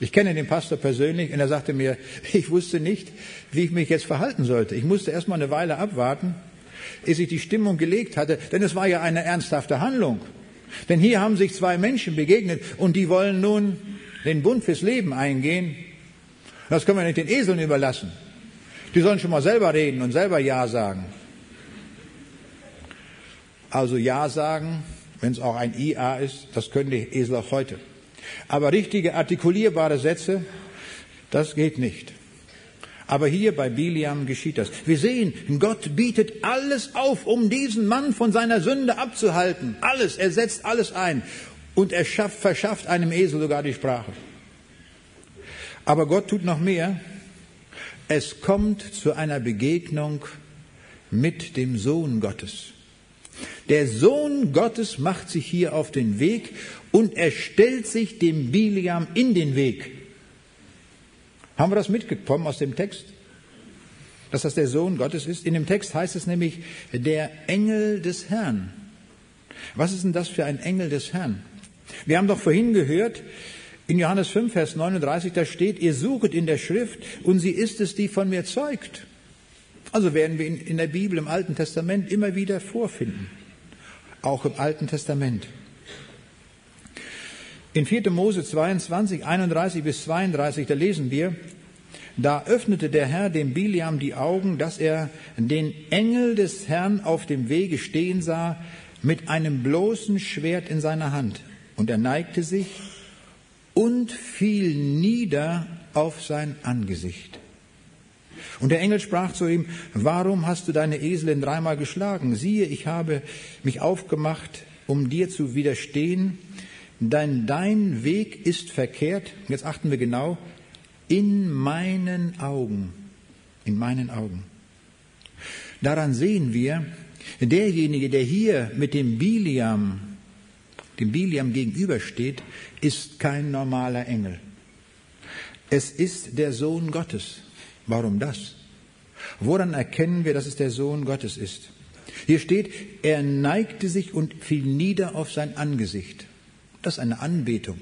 A: Ich kenne den Pastor persönlich und er sagte mir, ich wusste nicht, wie ich mich jetzt verhalten sollte. Ich musste erst mal eine Weile abwarten, ehe ich die Stimmung gelegt hatte, denn es war ja eine ernsthafte Handlung. Denn hier haben sich zwei Menschen begegnet und die wollen nun den Bund fürs Leben eingehen. Das können wir nicht den Eseln überlassen. Die sollen schon mal selber reden und selber Ja sagen. Also Ja sagen, wenn es auch ein IA ist, das können die Esel auch heute. Aber richtige artikulierbare Sätze, das geht nicht. Aber hier bei Biliam geschieht das. Wir sehen, Gott bietet alles auf, um diesen Mann von seiner Sünde abzuhalten. Alles, er setzt alles ein. Und er schafft, verschafft einem Esel sogar die Sprache. Aber Gott tut noch mehr. Es kommt zu einer Begegnung mit dem Sohn Gottes. Der Sohn Gottes macht sich hier auf den Weg und er stellt sich dem Biliam in den Weg. Haben wir das mitgekommen aus dem Text? Dass das der Sohn Gottes ist? In dem Text heißt es nämlich der Engel des Herrn. Was ist denn das für ein Engel des Herrn? Wir haben doch vorhin gehört, in Johannes 5, Vers 39, da steht, ihr suchet in der Schrift und sie ist es, die von mir zeugt. Also werden wir in, in der Bibel, im Alten Testament immer wieder vorfinden. Auch im Alten Testament. In 4. Mose 22, 31 bis 32, da lesen wir, da öffnete der Herr dem Biliam die Augen, dass er den Engel des Herrn auf dem Wege stehen sah, mit einem bloßen Schwert in seiner Hand. Und er neigte sich und fiel nieder auf sein Angesicht. Und der Engel sprach zu ihm, warum hast du deine Eselin dreimal geschlagen? Siehe, ich habe mich aufgemacht, um dir zu widerstehen, denn dein Weg ist verkehrt, jetzt achten wir genau, in meinen Augen, in meinen Augen. Daran sehen wir, derjenige, der hier mit dem Biliam dem Biliam gegenübersteht, ist kein normaler Engel. Es ist der Sohn Gottes. Warum das? Woran erkennen wir, dass es der Sohn Gottes ist? Hier steht, er neigte sich und fiel nieder auf sein Angesicht. Das ist eine Anbetung.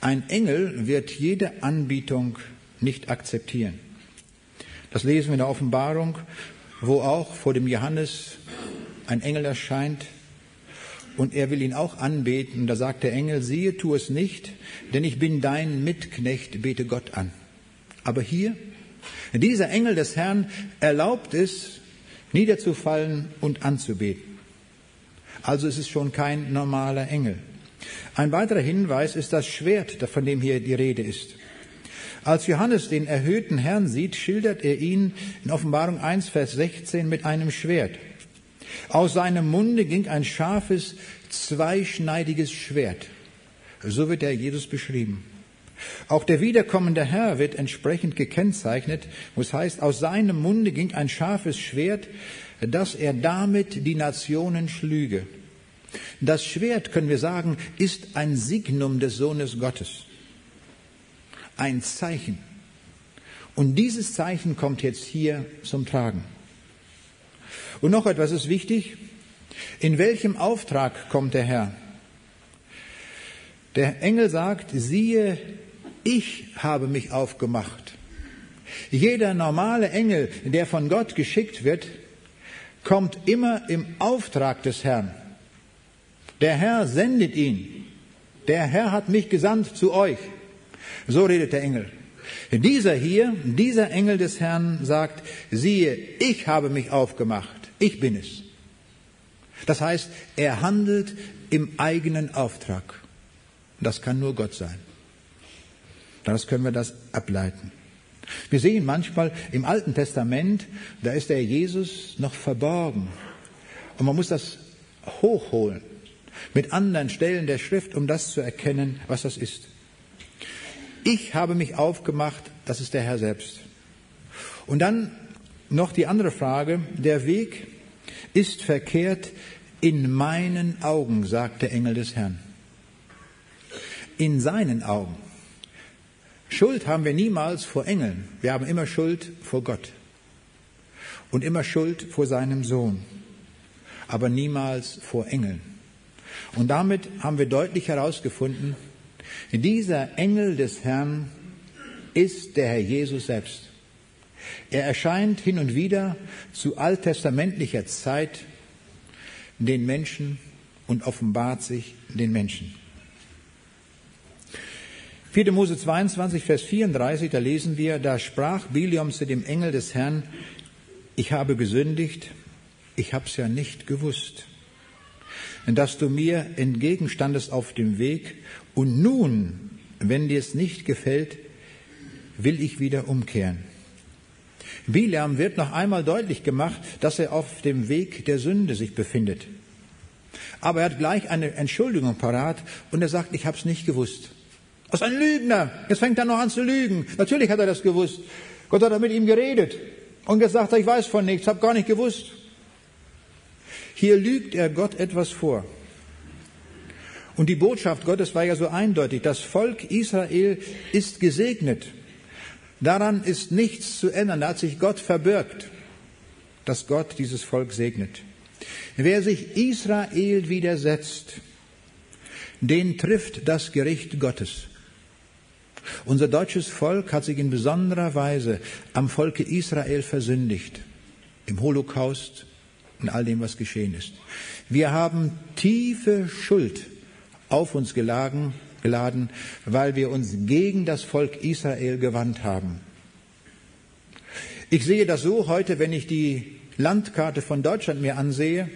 A: Ein Engel wird jede Anbietung nicht akzeptieren. Das lesen wir in der Offenbarung, wo auch vor dem Johannes ein Engel erscheint, und er will ihn auch anbeten. Da sagt der Engel, siehe, tu es nicht, denn ich bin dein Mitknecht, bete Gott an. Aber hier, dieser Engel des Herrn erlaubt es, niederzufallen und anzubeten. Also ist es schon kein normaler Engel. Ein weiterer Hinweis ist das Schwert, von dem hier die Rede ist. Als Johannes den erhöhten Herrn sieht, schildert er ihn in Offenbarung 1, Vers 16 mit einem Schwert. Aus seinem Munde ging ein scharfes, zweischneidiges Schwert. So wird der Jesus beschrieben. Auch der wiederkommende Herr wird entsprechend gekennzeichnet, wo es heißt, aus seinem Munde ging ein scharfes Schwert, dass er damit die Nationen schlüge. Das Schwert, können wir sagen, ist ein Signum des Sohnes Gottes. Ein Zeichen. Und dieses Zeichen kommt jetzt hier zum Tragen. Und noch etwas ist wichtig. In welchem Auftrag kommt der Herr? Der Engel sagt, siehe, ich habe mich aufgemacht. Jeder normale Engel, der von Gott geschickt wird, kommt immer im Auftrag des Herrn. Der Herr sendet ihn. Der Herr hat mich gesandt zu euch. So redet der Engel. Dieser hier, dieser Engel des Herrn sagt, siehe, ich habe mich aufgemacht, ich bin es. Das heißt, er handelt im eigenen Auftrag. Das kann nur Gott sein. Daraus können wir das ableiten. Wir sehen manchmal im Alten Testament, da ist der Jesus noch verborgen. Und man muss das hochholen mit anderen Stellen der Schrift, um das zu erkennen, was das ist. Ich habe mich aufgemacht, das ist der Herr selbst. Und dann noch die andere Frage, der Weg ist verkehrt in meinen Augen, sagt der Engel des Herrn. In seinen Augen. Schuld haben wir niemals vor Engeln. Wir haben immer Schuld vor Gott. Und immer Schuld vor seinem Sohn. Aber niemals vor Engeln. Und damit haben wir deutlich herausgefunden, dieser Engel des Herrn ist der Herr Jesus selbst. Er erscheint hin und wieder zu alttestamentlicher Zeit den Menschen und offenbart sich den Menschen. 4. Mose 22, Vers 34, da lesen wir, da sprach Biliam zu dem Engel des Herrn, ich habe gesündigt, ich hab's ja nicht gewusst, dass du mir entgegenstandest auf dem Weg und nun, wenn dir es nicht gefällt, will ich wieder umkehren. Biliam wird noch einmal deutlich gemacht, dass er auf dem Weg der Sünde sich befindet. Aber er hat gleich eine Entschuldigung parat und er sagt, ich habe es nicht gewusst. Was ein Lügner. Jetzt fängt er noch an zu lügen. Natürlich hat er das gewusst. Gott hat mit ihm geredet und gesagt, ich weiß von nichts, habe gar nicht gewusst. Hier lügt er Gott etwas vor. Und die Botschaft Gottes war ja so eindeutig. Das Volk Israel ist gesegnet. Daran ist nichts zu ändern. Da hat sich Gott verbirgt, dass Gott dieses Volk segnet. Wer sich Israel widersetzt, den trifft das Gericht Gottes. Unser deutsches Volk hat sich in besonderer Weise am Volke Israel versündigt, im Holocaust, in all dem, was geschehen ist. Wir haben tiefe Schuld auf uns geladen, geladen, weil wir uns gegen das Volk Israel gewandt haben. Ich sehe das so heute, wenn ich die Landkarte von Deutschland mir ansehe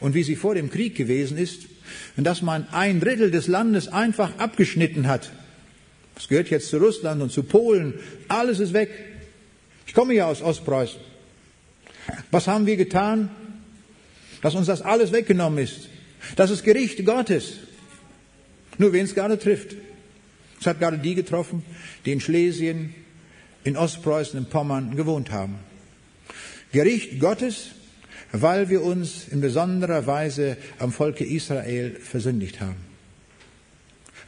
A: und wie sie vor dem Krieg gewesen ist, dass man ein Drittel des Landes einfach abgeschnitten hat es gehört jetzt zu Russland und zu Polen. Alles ist weg. Ich komme ja aus Ostpreußen. Was haben wir getan? Dass uns das alles weggenommen ist. Das ist Gericht Gottes. Nur wen es gerade trifft. Es hat gerade die getroffen, die in Schlesien, in Ostpreußen, in Pommern gewohnt haben. Gericht Gottes, weil wir uns in besonderer Weise am Volke Israel versündigt haben.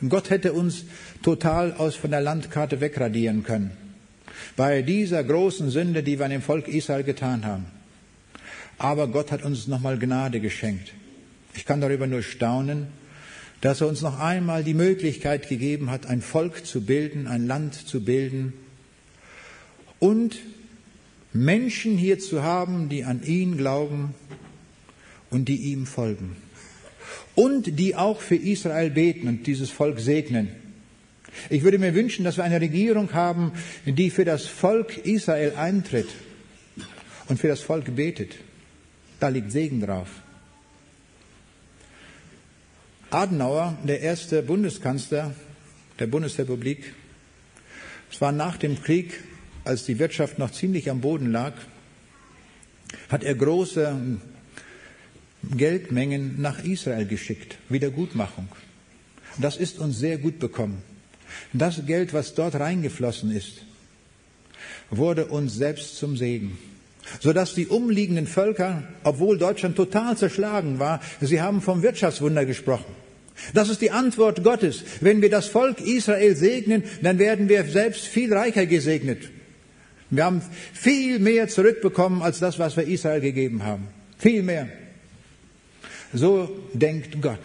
A: Gott hätte uns total aus von der Landkarte wegradieren können. Bei dieser großen Sünde, die wir an dem Volk Israel getan haben. Aber Gott hat uns nochmal Gnade geschenkt. Ich kann darüber nur staunen, dass er uns noch einmal die Möglichkeit gegeben hat, ein Volk zu bilden, ein Land zu bilden und Menschen hier zu haben, die an ihn glauben und die ihm folgen und die auch für Israel beten und dieses Volk segnen. Ich würde mir wünschen, dass wir eine Regierung haben, die für das Volk Israel eintritt und für das Volk betet. Da liegt Segen drauf. Adenauer, der erste Bundeskanzler der Bundesrepublik, es war nach dem Krieg, als die Wirtschaft noch ziemlich am Boden lag, hat er große Geldmengen nach Israel geschickt, Wiedergutmachung. Das ist uns sehr gut bekommen. Das Geld, was dort reingeflossen ist, wurde uns selbst zum Segen. Sodass die umliegenden Völker, obwohl Deutschland total zerschlagen war, sie haben vom Wirtschaftswunder gesprochen. Das ist die Antwort Gottes. Wenn wir das Volk Israel segnen, dann werden wir selbst viel reicher gesegnet. Wir haben viel mehr zurückbekommen als das, was wir Israel gegeben haben. Viel mehr. So denkt Gott.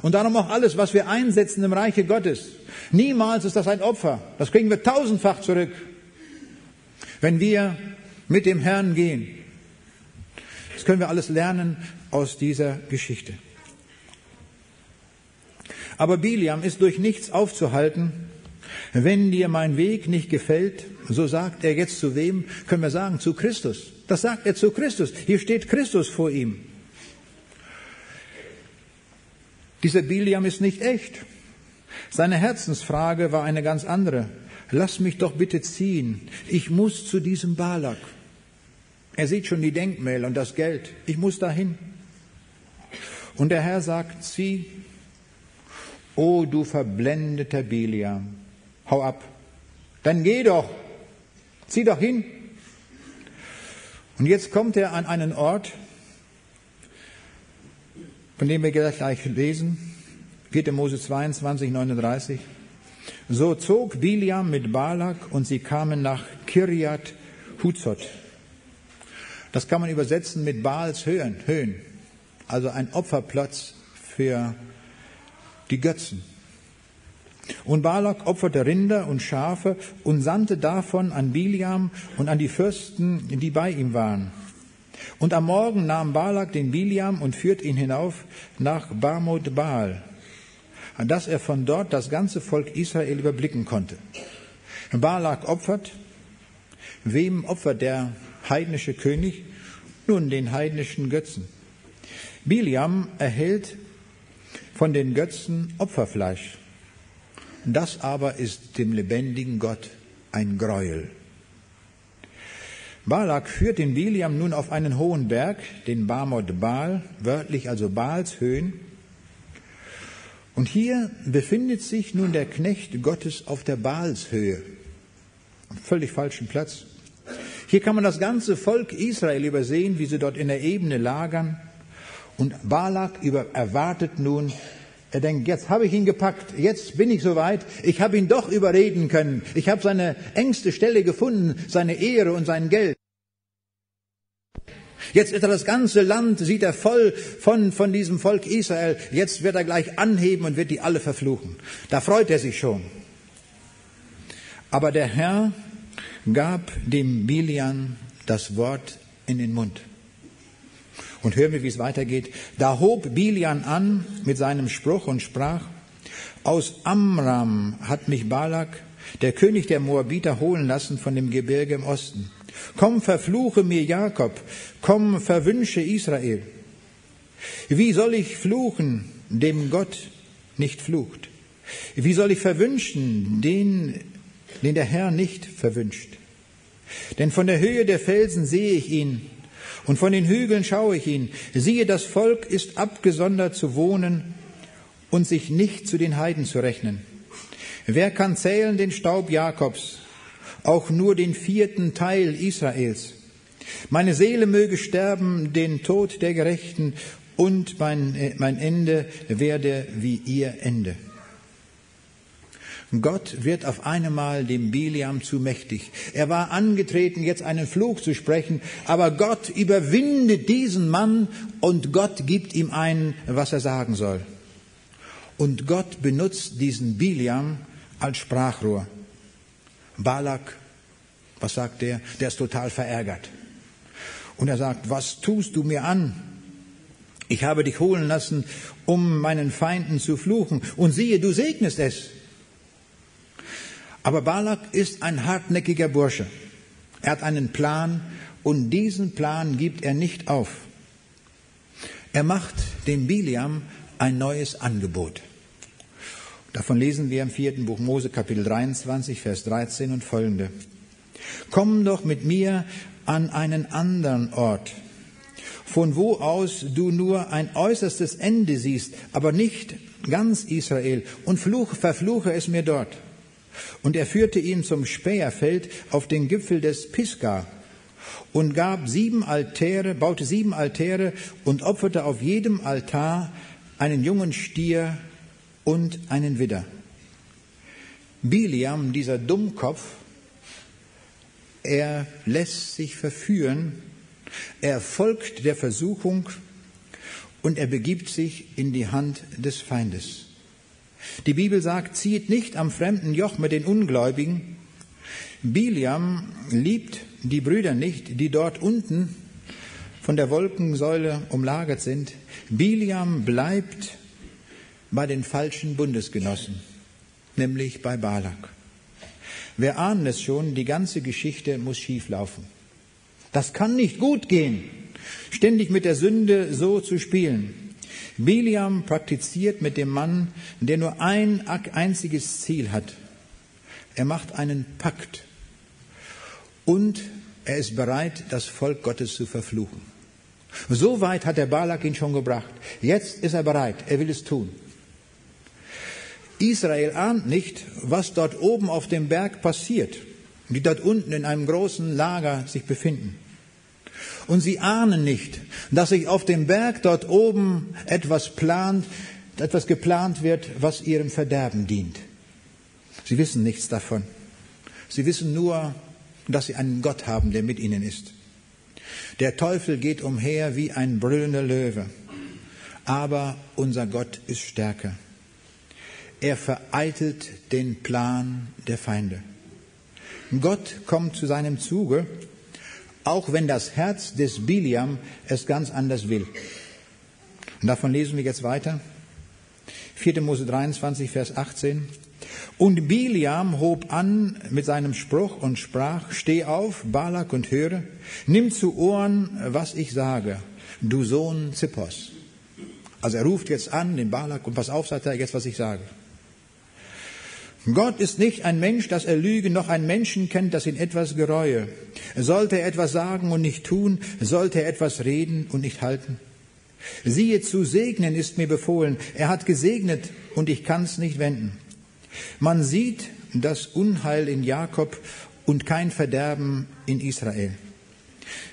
A: Und darum auch alles, was wir einsetzen im Reiche Gottes. Niemals ist das ein Opfer. Das kriegen wir tausendfach zurück. Wenn wir mit dem Herrn gehen. Das können wir alles lernen aus dieser Geschichte. Aber Biliam ist durch nichts aufzuhalten. Wenn dir mein Weg nicht gefällt, so sagt er jetzt zu wem? Können wir sagen, zu Christus. Das sagt er zu Christus. Hier steht Christus vor ihm. Dieser Biliam ist nicht echt. Seine Herzensfrage war eine ganz andere. Lass mich doch bitte ziehen. Ich muss zu diesem Balak. Er sieht schon die Denkmäler und das Geld. Ich muss dahin. Und der Herr sagt, zieh. O du verblendeter Biliam, hau ab. Dann geh doch. Zieh doch hin. Und jetzt kommt er an einen Ort, von dem wir gleich lesen. 4. Mose 22, 39. So zog Biliam mit Balak und sie kamen nach Kirjat Huzot. Das kann man übersetzen mit Baals Höhen, Höhen. Also ein Opferplatz für die Götzen. Und Balak opferte Rinder und Schafe und sandte davon an Biliam und an die Fürsten, die bei ihm waren. Und am Morgen nahm Balak den Biliam und führte ihn hinauf nach Bamot Baal, dass er von dort das ganze Volk Israel überblicken konnte. Balak opfert. Wem opfert der heidnische König? Nun den heidnischen Götzen. Biliam erhält von den Götzen Opferfleisch. Das aber ist dem lebendigen Gott ein Gräuel. Balak führt den Biliam nun auf einen hohen Berg, den Bamot Baal, wörtlich also Baals Höhen. Und hier befindet sich nun der Knecht Gottes auf der Baalshöhe. Völlig falschen Platz. Hier kann man das ganze Volk Israel übersehen, wie sie dort in der Ebene lagern. Und Balak über, erwartet nun er denkt, jetzt habe ich ihn gepackt, jetzt bin ich soweit, ich habe ihn doch überreden können, ich habe seine engste Stelle gefunden, seine Ehre und sein Geld. Jetzt ist er das ganze Land, sieht er voll von, von diesem Volk Israel. Jetzt wird er gleich anheben und wird die alle verfluchen. Da freut er sich schon. Aber der Herr gab dem Bilian das Wort in den Mund. Und hören wir, wie es weitergeht. Da hob Bilian an mit seinem Spruch und sprach, aus Amram hat mich Balak, der König der Moabiter, holen lassen von dem Gebirge im Osten. Komm, verfluche mir Jakob, komm, verwünsche Israel. Wie soll ich fluchen, dem Gott nicht flucht? Wie soll ich verwünschen, den, den der Herr nicht verwünscht? Denn von der Höhe der Felsen sehe ich ihn, und von den Hügeln schaue ich ihn. Siehe, das Volk ist abgesondert zu wohnen und sich nicht zu den Heiden zu rechnen. Wer kann zählen den Staub Jakobs, auch nur den vierten Teil Israels? Meine Seele möge sterben den Tod der Gerechten und mein, äh, mein Ende werde wie ihr Ende. Gott wird auf einmal dem Biliam zu mächtig. Er war angetreten, jetzt einen Fluch zu sprechen, aber Gott überwindet diesen Mann und Gott gibt ihm ein, was er sagen soll. Und Gott benutzt diesen Biliam als Sprachrohr. Balak, was sagt der? Der ist total verärgert. Und er sagt, was tust du mir an? Ich habe dich holen lassen, um meinen Feinden zu fluchen. Und siehe, du segnest es. Aber Balak ist ein hartnäckiger Bursche. Er hat einen Plan und diesen Plan gibt er nicht auf. Er macht dem Biliam ein neues Angebot. Davon lesen wir im vierten Buch Mose Kapitel 23, Vers 13 und folgende. Komm doch mit mir an einen anderen Ort, von wo aus du nur ein äußerstes Ende siehst, aber nicht ganz Israel, und fluch, verfluche es mir dort. Und er führte ihn zum Späherfeld auf den Gipfel des Pisgah und gab sieben Altäre, baute sieben Altäre und opferte auf jedem Altar einen jungen Stier und einen Widder. Biliam, dieser Dummkopf, er lässt sich verführen, er folgt der Versuchung und er begibt sich in die Hand des Feindes. Die Bibel sagt, zieht nicht am fremden Joch mit den Ungläubigen. Biliam liebt die Brüder nicht, die dort unten von der Wolkensäule umlagert sind. Biliam bleibt bei den falschen Bundesgenossen, nämlich bei Balak. Wir ahnen es schon, die ganze Geschichte muss schieflaufen. Das kann nicht gut gehen, ständig mit der Sünde so zu spielen. Biliam praktiziert mit dem Mann, der nur ein einziges Ziel hat. Er macht einen Pakt und er ist bereit, das Volk Gottes zu verfluchen. So weit hat der Balak ihn schon gebracht. Jetzt ist er bereit, er will es tun. Israel ahnt nicht, was dort oben auf dem Berg passiert, die dort unten in einem großen Lager sich befinden. Und sie ahnen nicht, dass sich auf dem Berg dort oben etwas plant, etwas geplant wird, was ihrem Verderben dient. Sie wissen nichts davon. Sie wissen nur, dass sie einen Gott haben, der mit ihnen ist. Der Teufel geht umher wie ein brüllender Löwe, aber unser Gott ist stärker. Er vereitelt den Plan der Feinde. Gott kommt zu seinem Zuge, auch wenn das Herz des Biliam es ganz anders will. Und davon lesen wir jetzt weiter. 4. Mose 23, Vers 18. Und Biliam hob an mit seinem Spruch und sprach, steh auf, Balak, und höre, nimm zu Ohren, was ich sage, du Sohn Zippos. Also er ruft jetzt an, den Balak, und pass auf, sagt er, jetzt was ich sage. Gott ist nicht ein Mensch, dass er lüge, noch ein Menschen kennt, das ihn etwas gereue. Sollte er etwas sagen und nicht tun, sollte er etwas reden und nicht halten. Siehe, zu segnen ist mir befohlen. Er hat gesegnet und ich kann's nicht wenden. Man sieht das Unheil in Jakob und kein Verderben in Israel.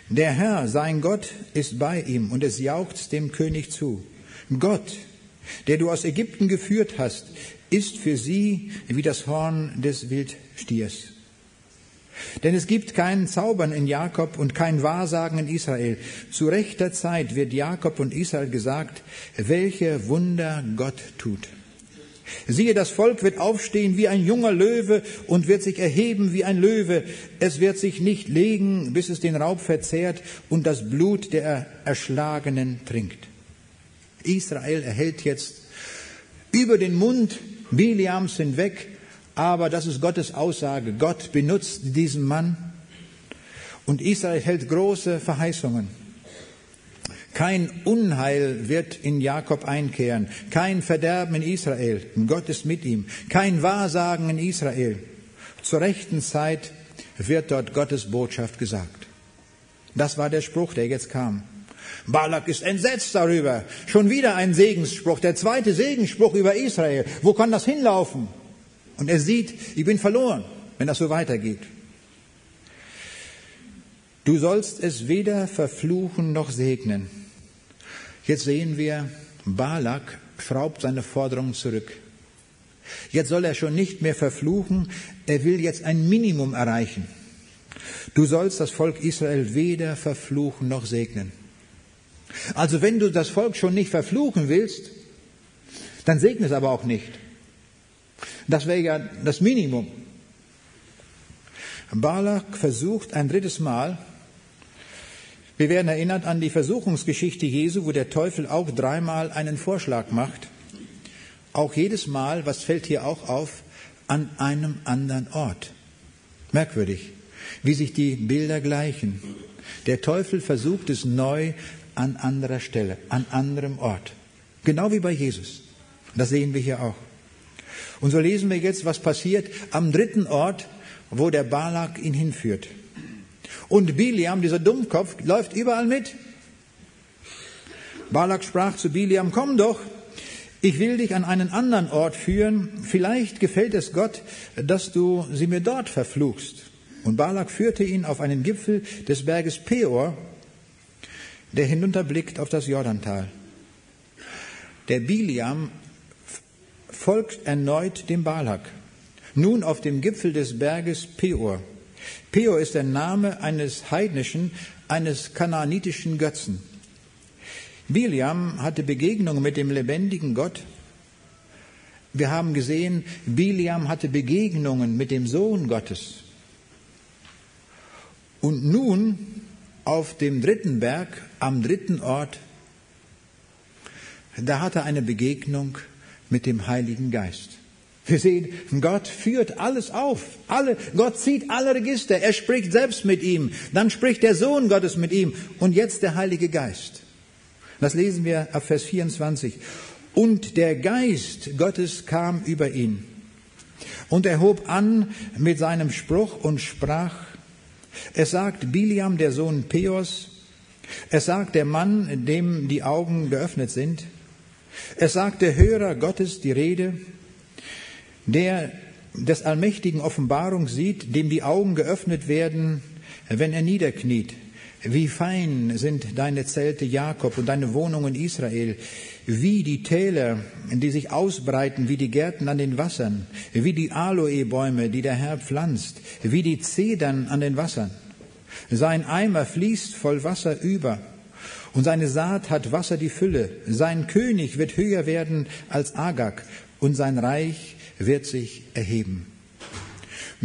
A: Der Herr, sein Gott, ist bei ihm und es jauchzt dem König zu. Gott, der du aus Ägypten geführt hast, ist für sie wie das Horn des Wildstiers. Denn es gibt kein Zaubern in Jakob und kein Wahrsagen in Israel. Zu rechter Zeit wird Jakob und Israel gesagt, welche Wunder Gott tut. Siehe, das Volk wird aufstehen wie ein junger Löwe und wird sich erheben wie ein Löwe. Es wird sich nicht legen, bis es den Raub verzehrt und das Blut der Erschlagenen trinkt. Israel erhält jetzt über den Mund Biliams hinweg, aber das ist Gottes Aussage. Gott benutzt diesen Mann und Israel hält große Verheißungen. Kein Unheil wird in Jakob einkehren, kein Verderben in Israel. Gott ist mit ihm. Kein Wahrsagen in Israel. Zur rechten Zeit wird dort Gottes Botschaft gesagt. Das war der Spruch, der jetzt kam. Balak ist entsetzt darüber. Schon wieder ein Segensspruch, der zweite Segensspruch über Israel. Wo kann das hinlaufen? Und er sieht, ich bin verloren, wenn das so weitergeht. Du sollst es weder verfluchen noch segnen. Jetzt sehen wir, Balak schraubt seine Forderungen zurück. Jetzt soll er schon nicht mehr verfluchen, er will jetzt ein Minimum erreichen. Du sollst das Volk Israel weder verfluchen noch segnen. Also wenn du das Volk schon nicht verfluchen willst, dann segne es aber auch nicht. Das wäre ja das Minimum. Balak versucht ein drittes Mal, wir werden erinnert an die Versuchungsgeschichte Jesu, wo der Teufel auch dreimal einen Vorschlag macht. Auch jedes Mal, was fällt hier auch auf, an einem anderen Ort. Merkwürdig, wie sich die Bilder gleichen. Der Teufel versucht es neu an anderer Stelle, an anderem Ort. Genau wie bei Jesus. Das sehen wir hier auch. Und so lesen wir jetzt, was passiert am dritten Ort, wo der Balak ihn hinführt. Und Biliam, dieser Dummkopf, läuft überall mit. Balak sprach zu Biliam, komm doch, ich will dich an einen anderen Ort führen, vielleicht gefällt es Gott, dass du sie mir dort verfluchst. Und Balak führte ihn auf einen Gipfel des Berges Peor, der hinunterblickt auf das Jordantal. Der Biliam folgt erneut dem Balak, nun auf dem Gipfel des Berges Peor. Peor ist der Name eines heidnischen, eines kanaanitischen Götzen. Biliam hatte Begegnungen mit dem lebendigen Gott. Wir haben gesehen, Biliam hatte Begegnungen mit dem Sohn Gottes. Und nun auf dem dritten Berg, am dritten Ort, da hat er eine Begegnung mit dem Heiligen Geist. Wir sehen, Gott führt alles auf. Alle, Gott zieht alle Register. Er spricht selbst mit ihm. Dann spricht der Sohn Gottes mit ihm. Und jetzt der Heilige Geist. Das lesen wir ab Vers 24. Und der Geist Gottes kam über ihn. Und er hob an mit seinem Spruch und sprach, es sagt Biliam, der Sohn Peos, es sagt der Mann, dem die Augen geöffnet sind, es sagt der Hörer Gottes die Rede, der des Allmächtigen Offenbarung sieht, dem die Augen geöffnet werden, wenn er niederkniet. Wie fein sind deine Zelte Jakob und deine Wohnungen Israel, wie die Täler, die sich ausbreiten wie die Gärten an den Wassern, wie die Aloebäume, die der Herr pflanzt, wie die Zedern an den Wassern. Sein Eimer fließt voll Wasser über, und seine Saat hat Wasser die Fülle. Sein König wird höher werden als Agag, und sein Reich wird sich erheben.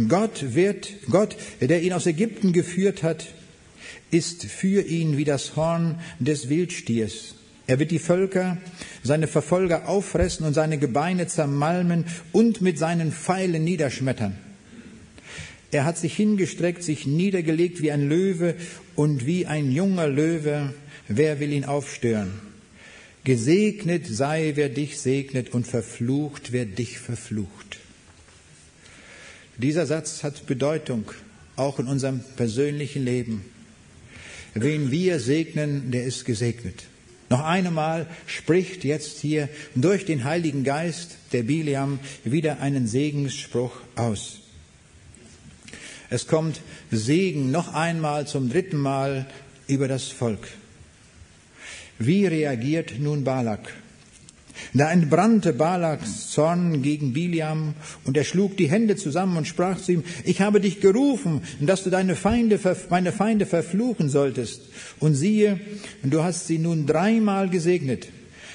A: Gott wird, Gott, der ihn aus Ägypten geführt hat, ist für ihn wie das Horn des Wildstiers. Er wird die Völker, seine Verfolger auffressen und seine Gebeine zermalmen und mit seinen Pfeilen niederschmettern. Er hat sich hingestreckt, sich niedergelegt wie ein Löwe und wie ein junger Löwe. Wer will ihn aufstören? Gesegnet sei, wer dich segnet und verflucht, wer dich verflucht. Dieser Satz hat Bedeutung, auch in unserem persönlichen Leben. Wen wir segnen, der ist gesegnet. Noch einmal spricht jetzt hier durch den Heiligen Geist der Biliam wieder einen Segensspruch aus. Es kommt Segen noch einmal zum dritten Mal über das Volk. Wie reagiert nun Balak? Da entbrannte Balaks Zorn gegen Biliam und er schlug die Hände zusammen und sprach zu ihm, ich habe dich gerufen, dass du deine Feinde, meine Feinde verfluchen solltest. Und siehe, du hast sie nun dreimal gesegnet.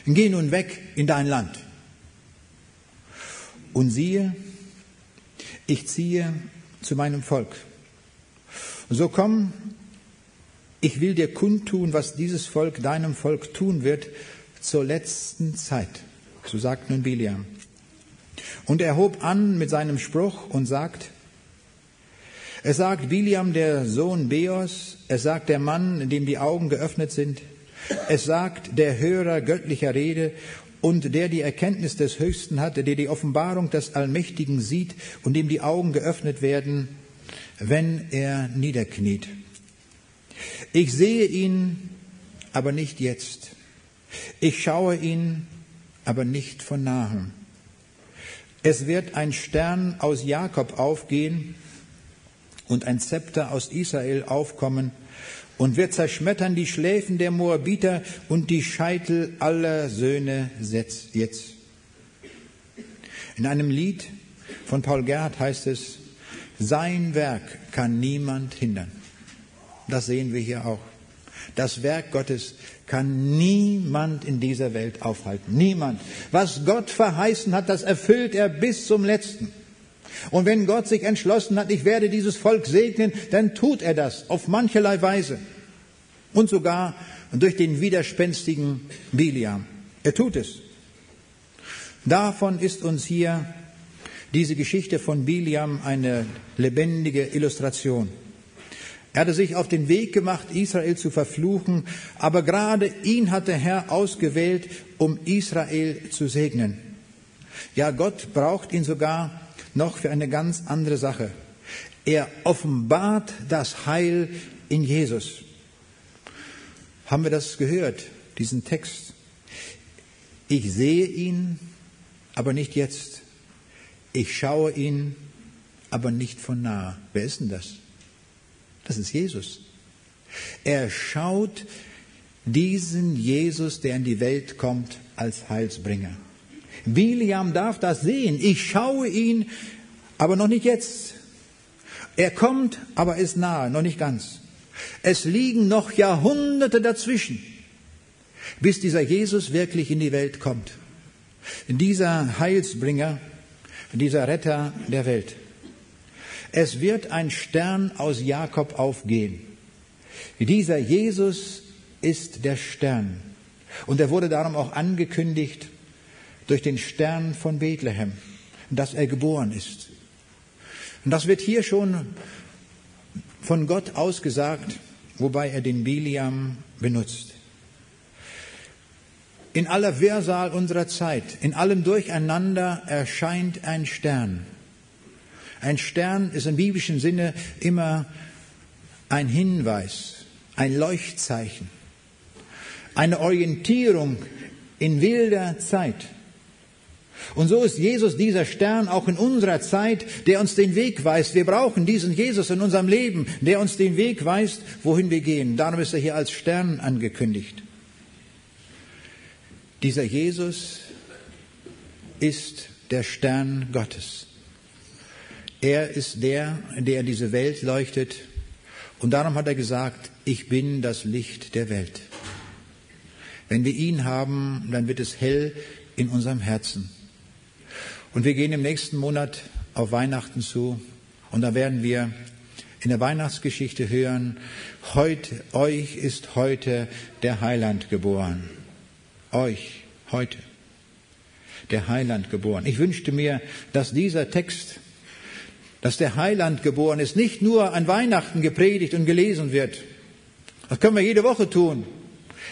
A: Geh nun weg in dein Land. Und siehe, ich ziehe zu meinem Volk. So komm, ich will dir kundtun, was dieses Volk deinem Volk tun wird zur letzten Zeit. So sagt nun Biliam. Und er hob an mit seinem Spruch und sagt, es sagt Biliam, der Sohn Beos, es sagt der Mann, dem die Augen geöffnet sind, es sagt der Hörer göttlicher Rede und der die Erkenntnis des Höchsten hat, der die Offenbarung des Allmächtigen sieht und dem die Augen geöffnet werden, wenn er niederkniet. Ich sehe ihn, aber nicht jetzt. Ich schaue ihn, aber nicht von nahem. Es wird ein Stern aus Jakob aufgehen und ein Zepter aus Israel aufkommen und wird zerschmettern die Schläfen der Moabiter und die Scheitel aller Söhne jetzt. In einem Lied von Paul Gerhardt heißt es, sein Werk kann niemand hindern. Das sehen wir hier auch. Das Werk Gottes kann niemand in dieser Welt aufhalten. Niemand. Was Gott verheißen hat, das erfüllt er bis zum letzten. Und wenn Gott sich entschlossen hat, ich werde dieses Volk segnen, dann tut er das auf mancherlei Weise. Und sogar durch den widerspenstigen Biliam. Er tut es. Davon ist uns hier diese Geschichte von Biliam eine lebendige Illustration. Er hatte sich auf den Weg gemacht, Israel zu verfluchen, aber gerade ihn hat der Herr ausgewählt, um Israel zu segnen. Ja, Gott braucht ihn sogar noch für eine ganz andere Sache. Er offenbart das Heil in Jesus. Haben wir das gehört, diesen Text? Ich sehe ihn, aber nicht jetzt. Ich schaue ihn, aber nicht von nah. Wer ist denn das? Das ist Jesus. Er schaut diesen Jesus, der in die Welt kommt, als Heilsbringer. Biliam darf das sehen. Ich schaue ihn, aber noch nicht jetzt. Er kommt, aber ist nahe, noch nicht ganz. Es liegen noch Jahrhunderte dazwischen, bis dieser Jesus wirklich in die Welt kommt. Dieser Heilsbringer, dieser Retter der Welt. Es wird ein Stern aus Jakob aufgehen. Dieser Jesus ist der Stern. Und er wurde darum auch angekündigt durch den Stern von Bethlehem, dass er geboren ist. Und das wird hier schon von Gott ausgesagt, wobei er den Biliam benutzt. In aller Wirrsal unserer Zeit, in allem Durcheinander erscheint ein Stern. Ein Stern ist im biblischen Sinne immer ein Hinweis, ein Leuchtzeichen, eine Orientierung in wilder Zeit. Und so ist Jesus dieser Stern auch in unserer Zeit, der uns den Weg weist. Wir brauchen diesen Jesus in unserem Leben, der uns den Weg weist, wohin wir gehen. Darum ist er hier als Stern angekündigt. Dieser Jesus ist der Stern Gottes. Er ist der, der diese Welt leuchtet. Und darum hat er gesagt, ich bin das Licht der Welt. Wenn wir ihn haben, dann wird es hell in unserem Herzen. Und wir gehen im nächsten Monat auf Weihnachten zu und da werden wir in der Weihnachtsgeschichte hören, heute, euch ist heute der Heiland geboren. Euch, heute, der Heiland geboren. Ich wünschte mir, dass dieser Text, dass der Heiland geboren ist, nicht nur an Weihnachten gepredigt und gelesen wird. Das können wir jede Woche tun.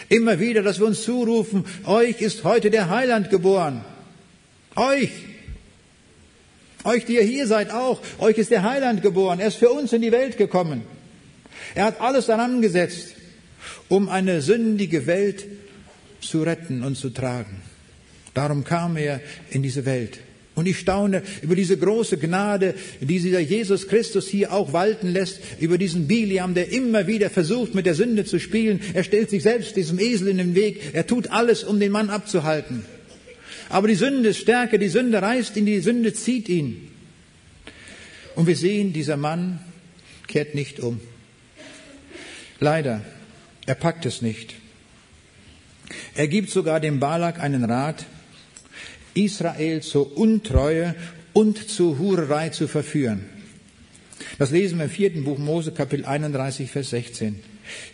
A: Immer wieder, dass wir uns zurufen, euch ist heute der Heiland geboren. Euch. Euch, die ihr hier seid, auch. Euch ist der Heiland geboren. Er ist für uns in die Welt gekommen. Er hat alles daran gesetzt, um eine sündige Welt zu retten und zu tragen. Darum kam er in diese Welt. Und ich staune über diese große Gnade, die dieser Jesus Christus hier auch walten lässt, über diesen Biliam, der immer wieder versucht, mit der Sünde zu spielen. Er stellt sich selbst diesem Esel in den Weg. Er tut alles, um den Mann abzuhalten. Aber die Sünde ist stärker, die Sünde reißt ihn, die Sünde zieht ihn. Und wir sehen, dieser Mann kehrt nicht um. Leider, er packt es nicht. Er gibt sogar dem Balak einen Rat, Israel zur Untreue und zur Hurerei zu verführen. Das lesen wir im vierten Buch Mose, Kapitel 31, Vers 16.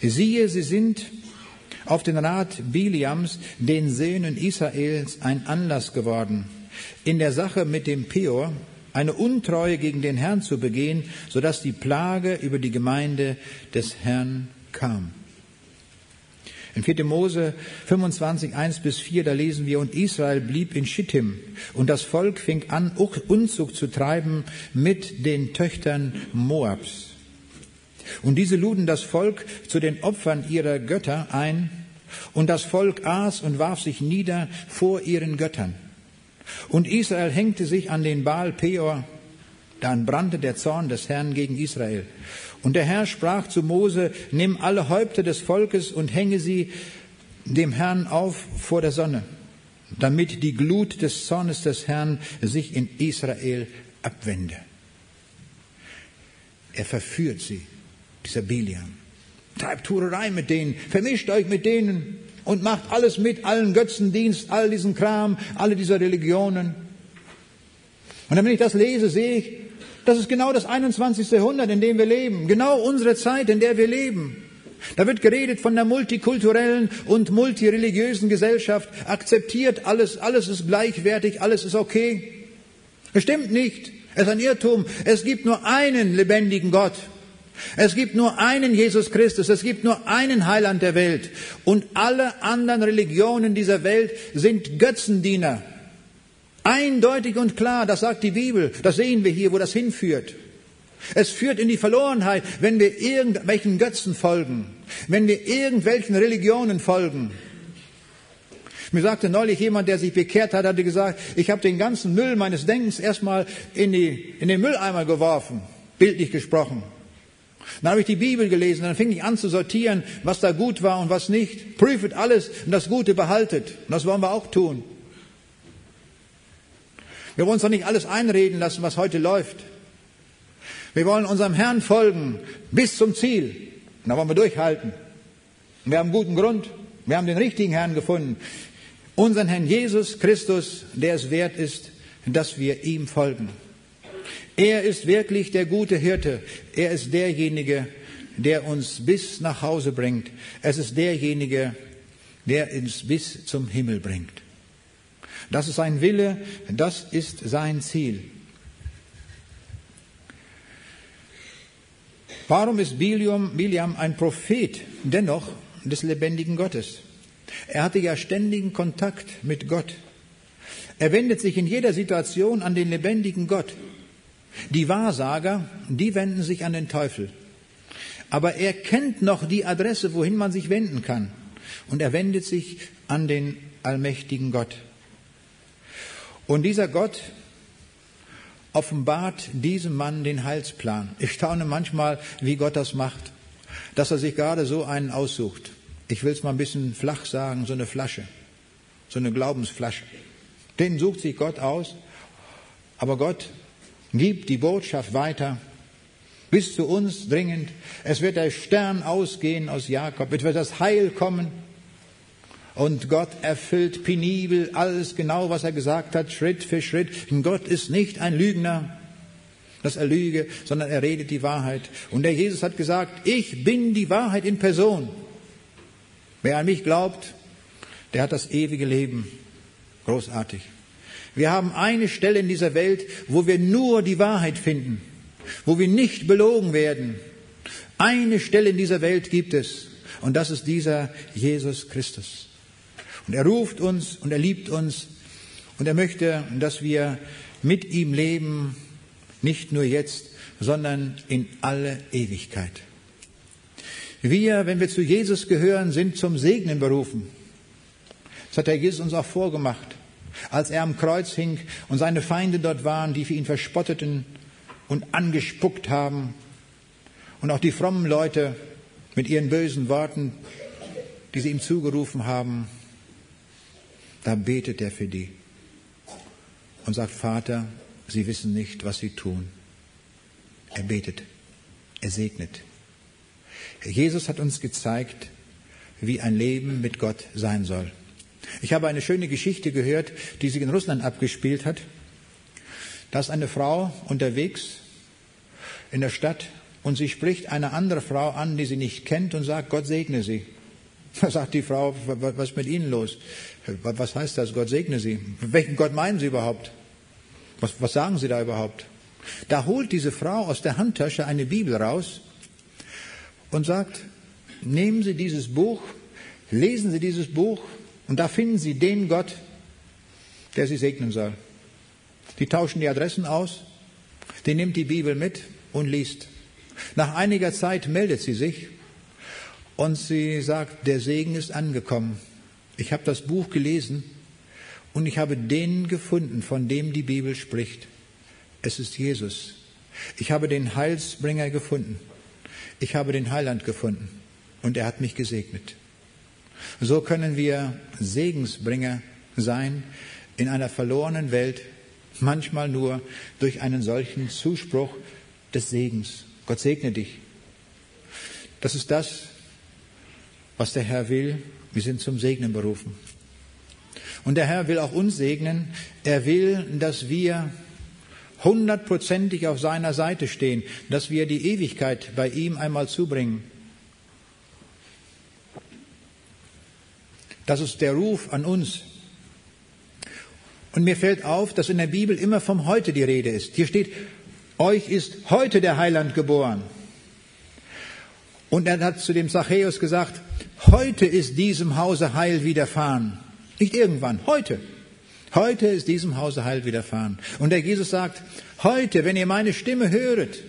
A: Siehe, sie sind auf den Rat Biliams, den Söhnen Israels, ein Anlass geworden, in der Sache mit dem Peor eine Untreue gegen den Herrn zu begehen, sodass die Plage über die Gemeinde des Herrn kam. In 4. Mose 25, 1 bis 4, da lesen wir, und Israel blieb in Schittim, und das Volk fing an, Unzug zu treiben mit den Töchtern Moabs. Und diese luden das Volk zu den Opfern ihrer Götter ein, und das Volk aß und warf sich nieder vor ihren Göttern. Und Israel hängte sich an den Baal Peor, dann brannte der Zorn des Herrn gegen Israel. Und der Herr sprach zu Mose, nimm alle Häupter des Volkes und hänge sie dem Herrn auf vor der Sonne, damit die Glut des Zornes des Herrn sich in Israel abwende. Er verführt sie, dieser Biliam. Treibt Hurerei mit denen, vermischt euch mit denen und macht alles mit, allen Götzendienst, all diesen Kram, alle diese Religionen. Und wenn ich das lese, sehe ich, das ist genau das 21. Jahrhundert, in dem wir leben. Genau unsere Zeit, in der wir leben. Da wird geredet von der multikulturellen und multireligiösen Gesellschaft. Akzeptiert alles, alles ist gleichwertig, alles ist okay. Es stimmt nicht. Es ist ein Irrtum. Es gibt nur einen lebendigen Gott. Es gibt nur einen Jesus Christus, es gibt nur einen Heiland der Welt und alle anderen Religionen dieser Welt sind Götzendiener. Eindeutig und klar, das sagt die Bibel. Das sehen wir hier, wo das hinführt. Es führt in die Verlorenheit, wenn wir irgendwelchen Götzen folgen, wenn wir irgendwelchen Religionen folgen. Mir sagte neulich jemand, der sich bekehrt hat, hatte gesagt, ich habe den ganzen Müll meines Denkens erstmal in, die, in den Mülleimer geworfen, bildlich gesprochen. Dann habe ich die Bibel gelesen, dann fing ich an zu sortieren, was da gut war und was nicht. Prüfet alles und das Gute behaltet. Und das wollen wir auch tun. Wir wollen uns doch nicht alles einreden lassen, was heute läuft. Wir wollen unserem Herrn folgen bis zum Ziel. Und da wollen wir durchhalten. Wir haben guten Grund. Wir haben den richtigen Herrn gefunden. Unseren Herrn Jesus Christus, der es wert ist, dass wir ihm folgen. Er ist wirklich der gute Hirte. Er ist derjenige, der uns bis nach Hause bringt. Es ist derjenige, der uns bis zum Himmel bringt. Das ist sein Wille, das ist sein Ziel. Warum ist Biliam, Biliam ein Prophet dennoch des lebendigen Gottes? Er hatte ja ständigen Kontakt mit Gott. Er wendet sich in jeder Situation an den lebendigen Gott. Die Wahrsager, die wenden sich an den Teufel. Aber er kennt noch die Adresse, wohin man sich wenden kann. Und er wendet sich an den allmächtigen Gott. Und dieser Gott offenbart diesem Mann den Heilsplan. Ich staune manchmal, wie Gott das macht, dass er sich gerade so einen aussucht. Ich will es mal ein bisschen flach sagen, so eine Flasche, so eine Glaubensflasche. Den sucht sich Gott aus, aber Gott gibt die Botschaft weiter bis zu uns dringend. Es wird der Stern ausgehen aus Jakob, es wird das Heil kommen. Und Gott erfüllt penibel alles genau, was er gesagt hat, Schritt für Schritt. Und Gott ist nicht ein Lügner, dass er lüge, sondern er redet die Wahrheit. Und der Jesus hat gesagt, ich bin die Wahrheit in Person. Wer an mich glaubt, der hat das ewige Leben. Großartig. Wir haben eine Stelle in dieser Welt, wo wir nur die Wahrheit finden, wo wir nicht belogen werden. Eine Stelle in dieser Welt gibt es, und das ist dieser Jesus Christus. Und er ruft uns und er liebt uns und er möchte, dass wir mit ihm leben, nicht nur jetzt, sondern in alle Ewigkeit. Wir, wenn wir zu Jesus gehören, sind zum Segnen berufen. Das hat der Jesus uns auch vorgemacht, als er am Kreuz hing und seine Feinde dort waren, die für ihn verspotteten und angespuckt haben. Und auch die frommen Leute mit ihren bösen Worten, die sie ihm zugerufen haben, da betet er für die und sagt, Vater, sie wissen nicht, was sie tun. Er betet, er segnet. Jesus hat uns gezeigt, wie ein Leben mit Gott sein soll. Ich habe eine schöne Geschichte gehört, die sich in Russland abgespielt hat. Da ist eine Frau unterwegs in der Stadt und sie spricht eine andere Frau an, die sie nicht kennt und sagt, Gott segne sie. Da sagt die Frau, was ist mit Ihnen los? Was heißt das? Gott segne Sie. Welchen Gott meinen Sie überhaupt? Was, was sagen Sie da überhaupt? Da holt diese Frau aus der Handtasche eine Bibel raus und sagt, nehmen Sie dieses Buch, lesen Sie dieses Buch und da finden Sie den Gott, der Sie segnen soll. Die tauschen die Adressen aus, die nimmt die Bibel mit und liest. Nach einiger Zeit meldet sie sich und sie sagt, der Segen ist angekommen. Ich habe das Buch gelesen und ich habe den gefunden, von dem die Bibel spricht. Es ist Jesus. Ich habe den Heilsbringer gefunden. Ich habe den Heiland gefunden und er hat mich gesegnet. So können wir Segensbringer sein in einer verlorenen Welt, manchmal nur durch einen solchen Zuspruch des Segens. Gott segne dich. Das ist das, was der Herr will. Wir sind zum Segnen berufen. Und der Herr will auch uns segnen. Er will, dass wir hundertprozentig auf seiner Seite stehen, dass wir die Ewigkeit bei ihm einmal zubringen. Das ist der Ruf an uns. Und mir fällt auf, dass in der Bibel immer vom Heute die Rede ist. Hier steht, euch ist heute der Heiland geboren. Und er hat zu dem Zachäus gesagt, heute ist diesem Hause Heil widerfahren. Nicht irgendwann, heute. Heute ist diesem Hause Heil widerfahren. Und der Jesus sagt, heute, wenn ihr meine Stimme höret,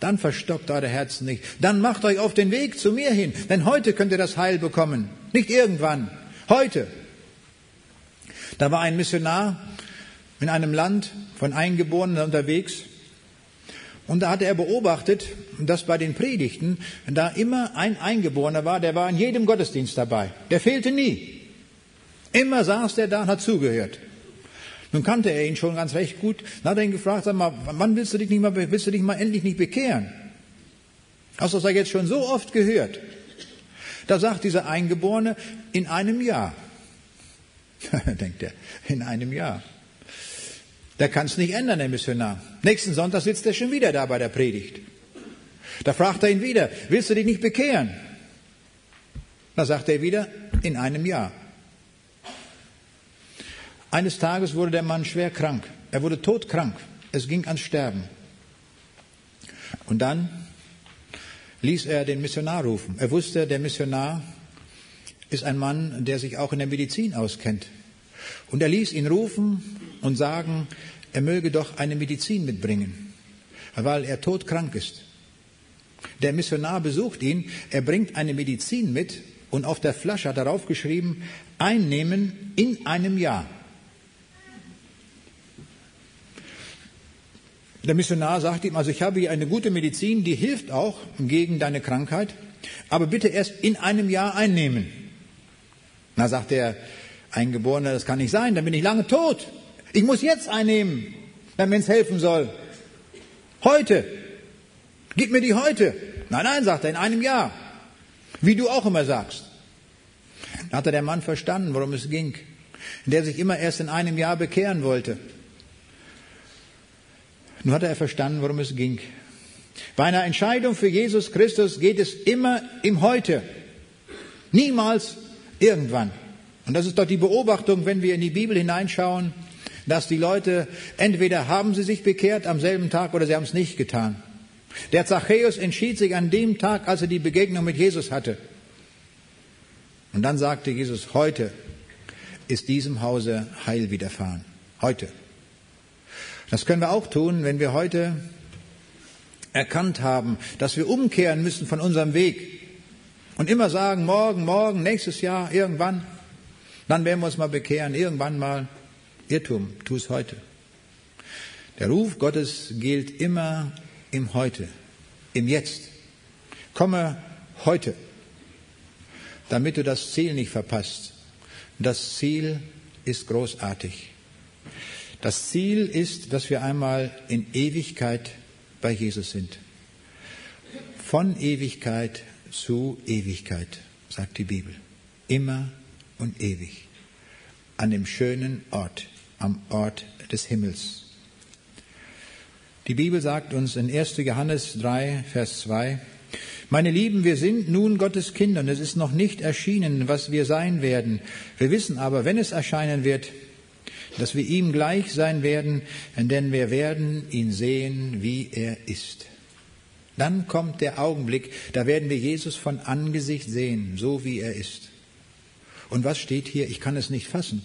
A: dann verstockt eure Herzen nicht. Dann macht euch auf den Weg zu mir hin. Denn heute könnt ihr das Heil bekommen. Nicht irgendwann. Heute. Da war ein Missionar in einem Land von Eingeborenen unterwegs. Und da hatte er beobachtet, dass bei den Predigten da immer ein Eingeborener war, der war in jedem Gottesdienst dabei. Der fehlte nie. Immer saß der da und hat zugehört. Nun kannte er ihn schon ganz recht gut. Dann hat er ihn gefragt, sag mal, wann willst du dich nicht mal, willst du dich mal endlich nicht bekehren? Hast du das ja jetzt schon so oft gehört? Da sagt dieser Eingeborene, in einem Jahr. Denkt er, in einem Jahr. Der kann nicht ändern, der Missionar. Nächsten Sonntag sitzt er schon wieder da bei der Predigt. Da fragt er ihn wieder, willst du dich nicht bekehren? Da sagt er wieder, in einem Jahr. Eines Tages wurde der Mann schwer krank. Er wurde todkrank. Es ging ans Sterben. Und dann ließ er den Missionar rufen. Er wusste, der Missionar ist ein Mann, der sich auch in der Medizin auskennt. Und er ließ ihn rufen und sagen, er möge doch eine Medizin mitbringen, weil er todkrank ist. Der Missionar besucht ihn, er bringt eine Medizin mit und auf der Flasche hat er aufgeschrieben, einnehmen in einem Jahr. Der Missionar sagt ihm, also ich habe hier eine gute Medizin, die hilft auch gegen deine Krankheit, aber bitte erst in einem Jahr einnehmen. Na sagt der Eingeborene, das kann nicht sein, dann bin ich lange tot. Ich muss jetzt einnehmen, wenn es helfen soll. Heute. Gib mir die heute. Nein, nein, sagt er, in einem Jahr. Wie du auch immer sagst. Da hatte der Mann verstanden, worum es ging. Der sich immer erst in einem Jahr bekehren wollte. Nun hat er verstanden, worum es ging. Bei einer Entscheidung für Jesus Christus geht es immer im Heute. Niemals irgendwann. Und das ist doch die Beobachtung, wenn wir in die Bibel hineinschauen, dass die Leute entweder haben sie sich bekehrt am selben Tag oder sie haben es nicht getan. Der Zachäus entschied sich an dem Tag, als er die Begegnung mit Jesus hatte. Und dann sagte Jesus, heute ist diesem Hause Heil widerfahren. Heute. Das können wir auch tun, wenn wir heute erkannt haben, dass wir umkehren müssen von unserem Weg und immer sagen, morgen, morgen, nächstes Jahr, irgendwann, dann werden wir uns mal bekehren, irgendwann mal. Irrtum, tu es heute. Der Ruf Gottes gilt immer im Heute, im Jetzt. Komme heute, damit du das Ziel nicht verpasst. Das Ziel ist großartig. Das Ziel ist, dass wir einmal in Ewigkeit bei Jesus sind. Von Ewigkeit zu Ewigkeit, sagt die Bibel. Immer und ewig. An dem schönen Ort, am Ort des Himmels. Die Bibel sagt uns in 1. Johannes 3, Vers 2, meine Lieben, wir sind nun Gottes Kinder und es ist noch nicht erschienen, was wir sein werden. Wir wissen aber, wenn es erscheinen wird, dass wir ihm gleich sein werden, denn wir werden ihn sehen, wie er ist. Dann kommt der Augenblick, da werden wir Jesus von Angesicht sehen, so wie er ist. Und was steht hier? Ich kann es nicht fassen.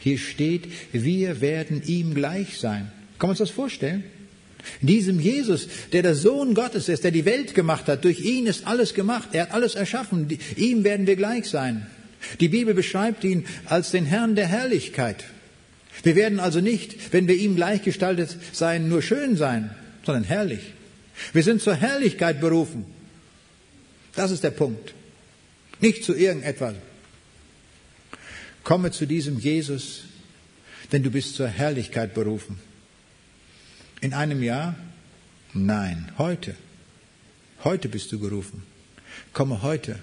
A: Hier steht, wir werden ihm gleich sein. Kann man uns das vorstellen? Diesem Jesus, der der Sohn Gottes ist, der die Welt gemacht hat, durch ihn ist alles gemacht, er hat alles erschaffen, ihm werden wir gleich sein. Die Bibel beschreibt ihn als den Herrn der Herrlichkeit. Wir werden also nicht, wenn wir ihm gleichgestaltet sein, nur schön sein, sondern herrlich. Wir sind zur Herrlichkeit berufen. Das ist der Punkt. Nicht zu irgendetwas. Komme zu diesem Jesus, denn du bist zur Herrlichkeit berufen. In einem Jahr? Nein, heute. Heute bist du gerufen. Komme heute.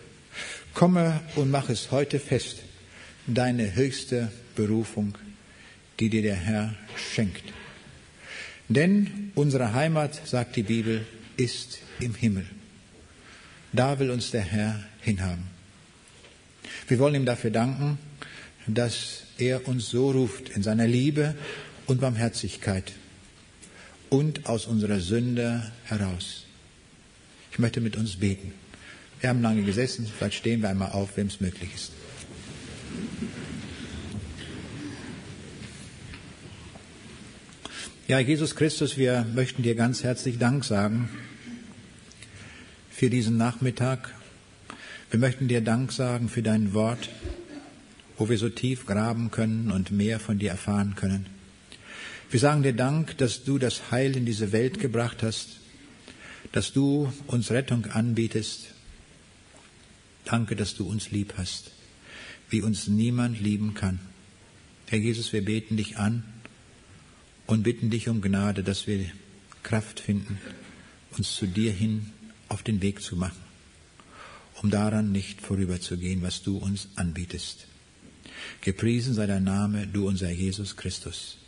A: Komme und mach es heute fest. Deine höchste Berufung die dir der Herr schenkt. Denn unsere Heimat, sagt die Bibel, ist im Himmel. Da will uns der Herr hinhaben. Wir wollen ihm dafür danken, dass er uns so ruft in seiner Liebe und Barmherzigkeit und aus unserer Sünde heraus. Ich möchte mit uns beten. Wir haben lange gesessen, vielleicht stehen wir einmal auf, wem es möglich ist. Ja, Jesus Christus, wir möchten dir ganz herzlich Dank sagen für diesen Nachmittag. Wir möchten dir Dank sagen für dein Wort, wo wir so tief graben können und mehr von dir erfahren können. Wir sagen dir Dank, dass du das Heil in diese Welt gebracht hast, dass du uns Rettung anbietest. Danke, dass du uns lieb hast, wie uns niemand lieben kann. Herr Jesus, wir beten dich an und bitten dich um Gnade, dass wir Kraft finden, uns zu dir hin auf den Weg zu machen, um daran nicht vorüberzugehen, was du uns anbietest. Gepriesen sei dein Name, du unser Jesus Christus.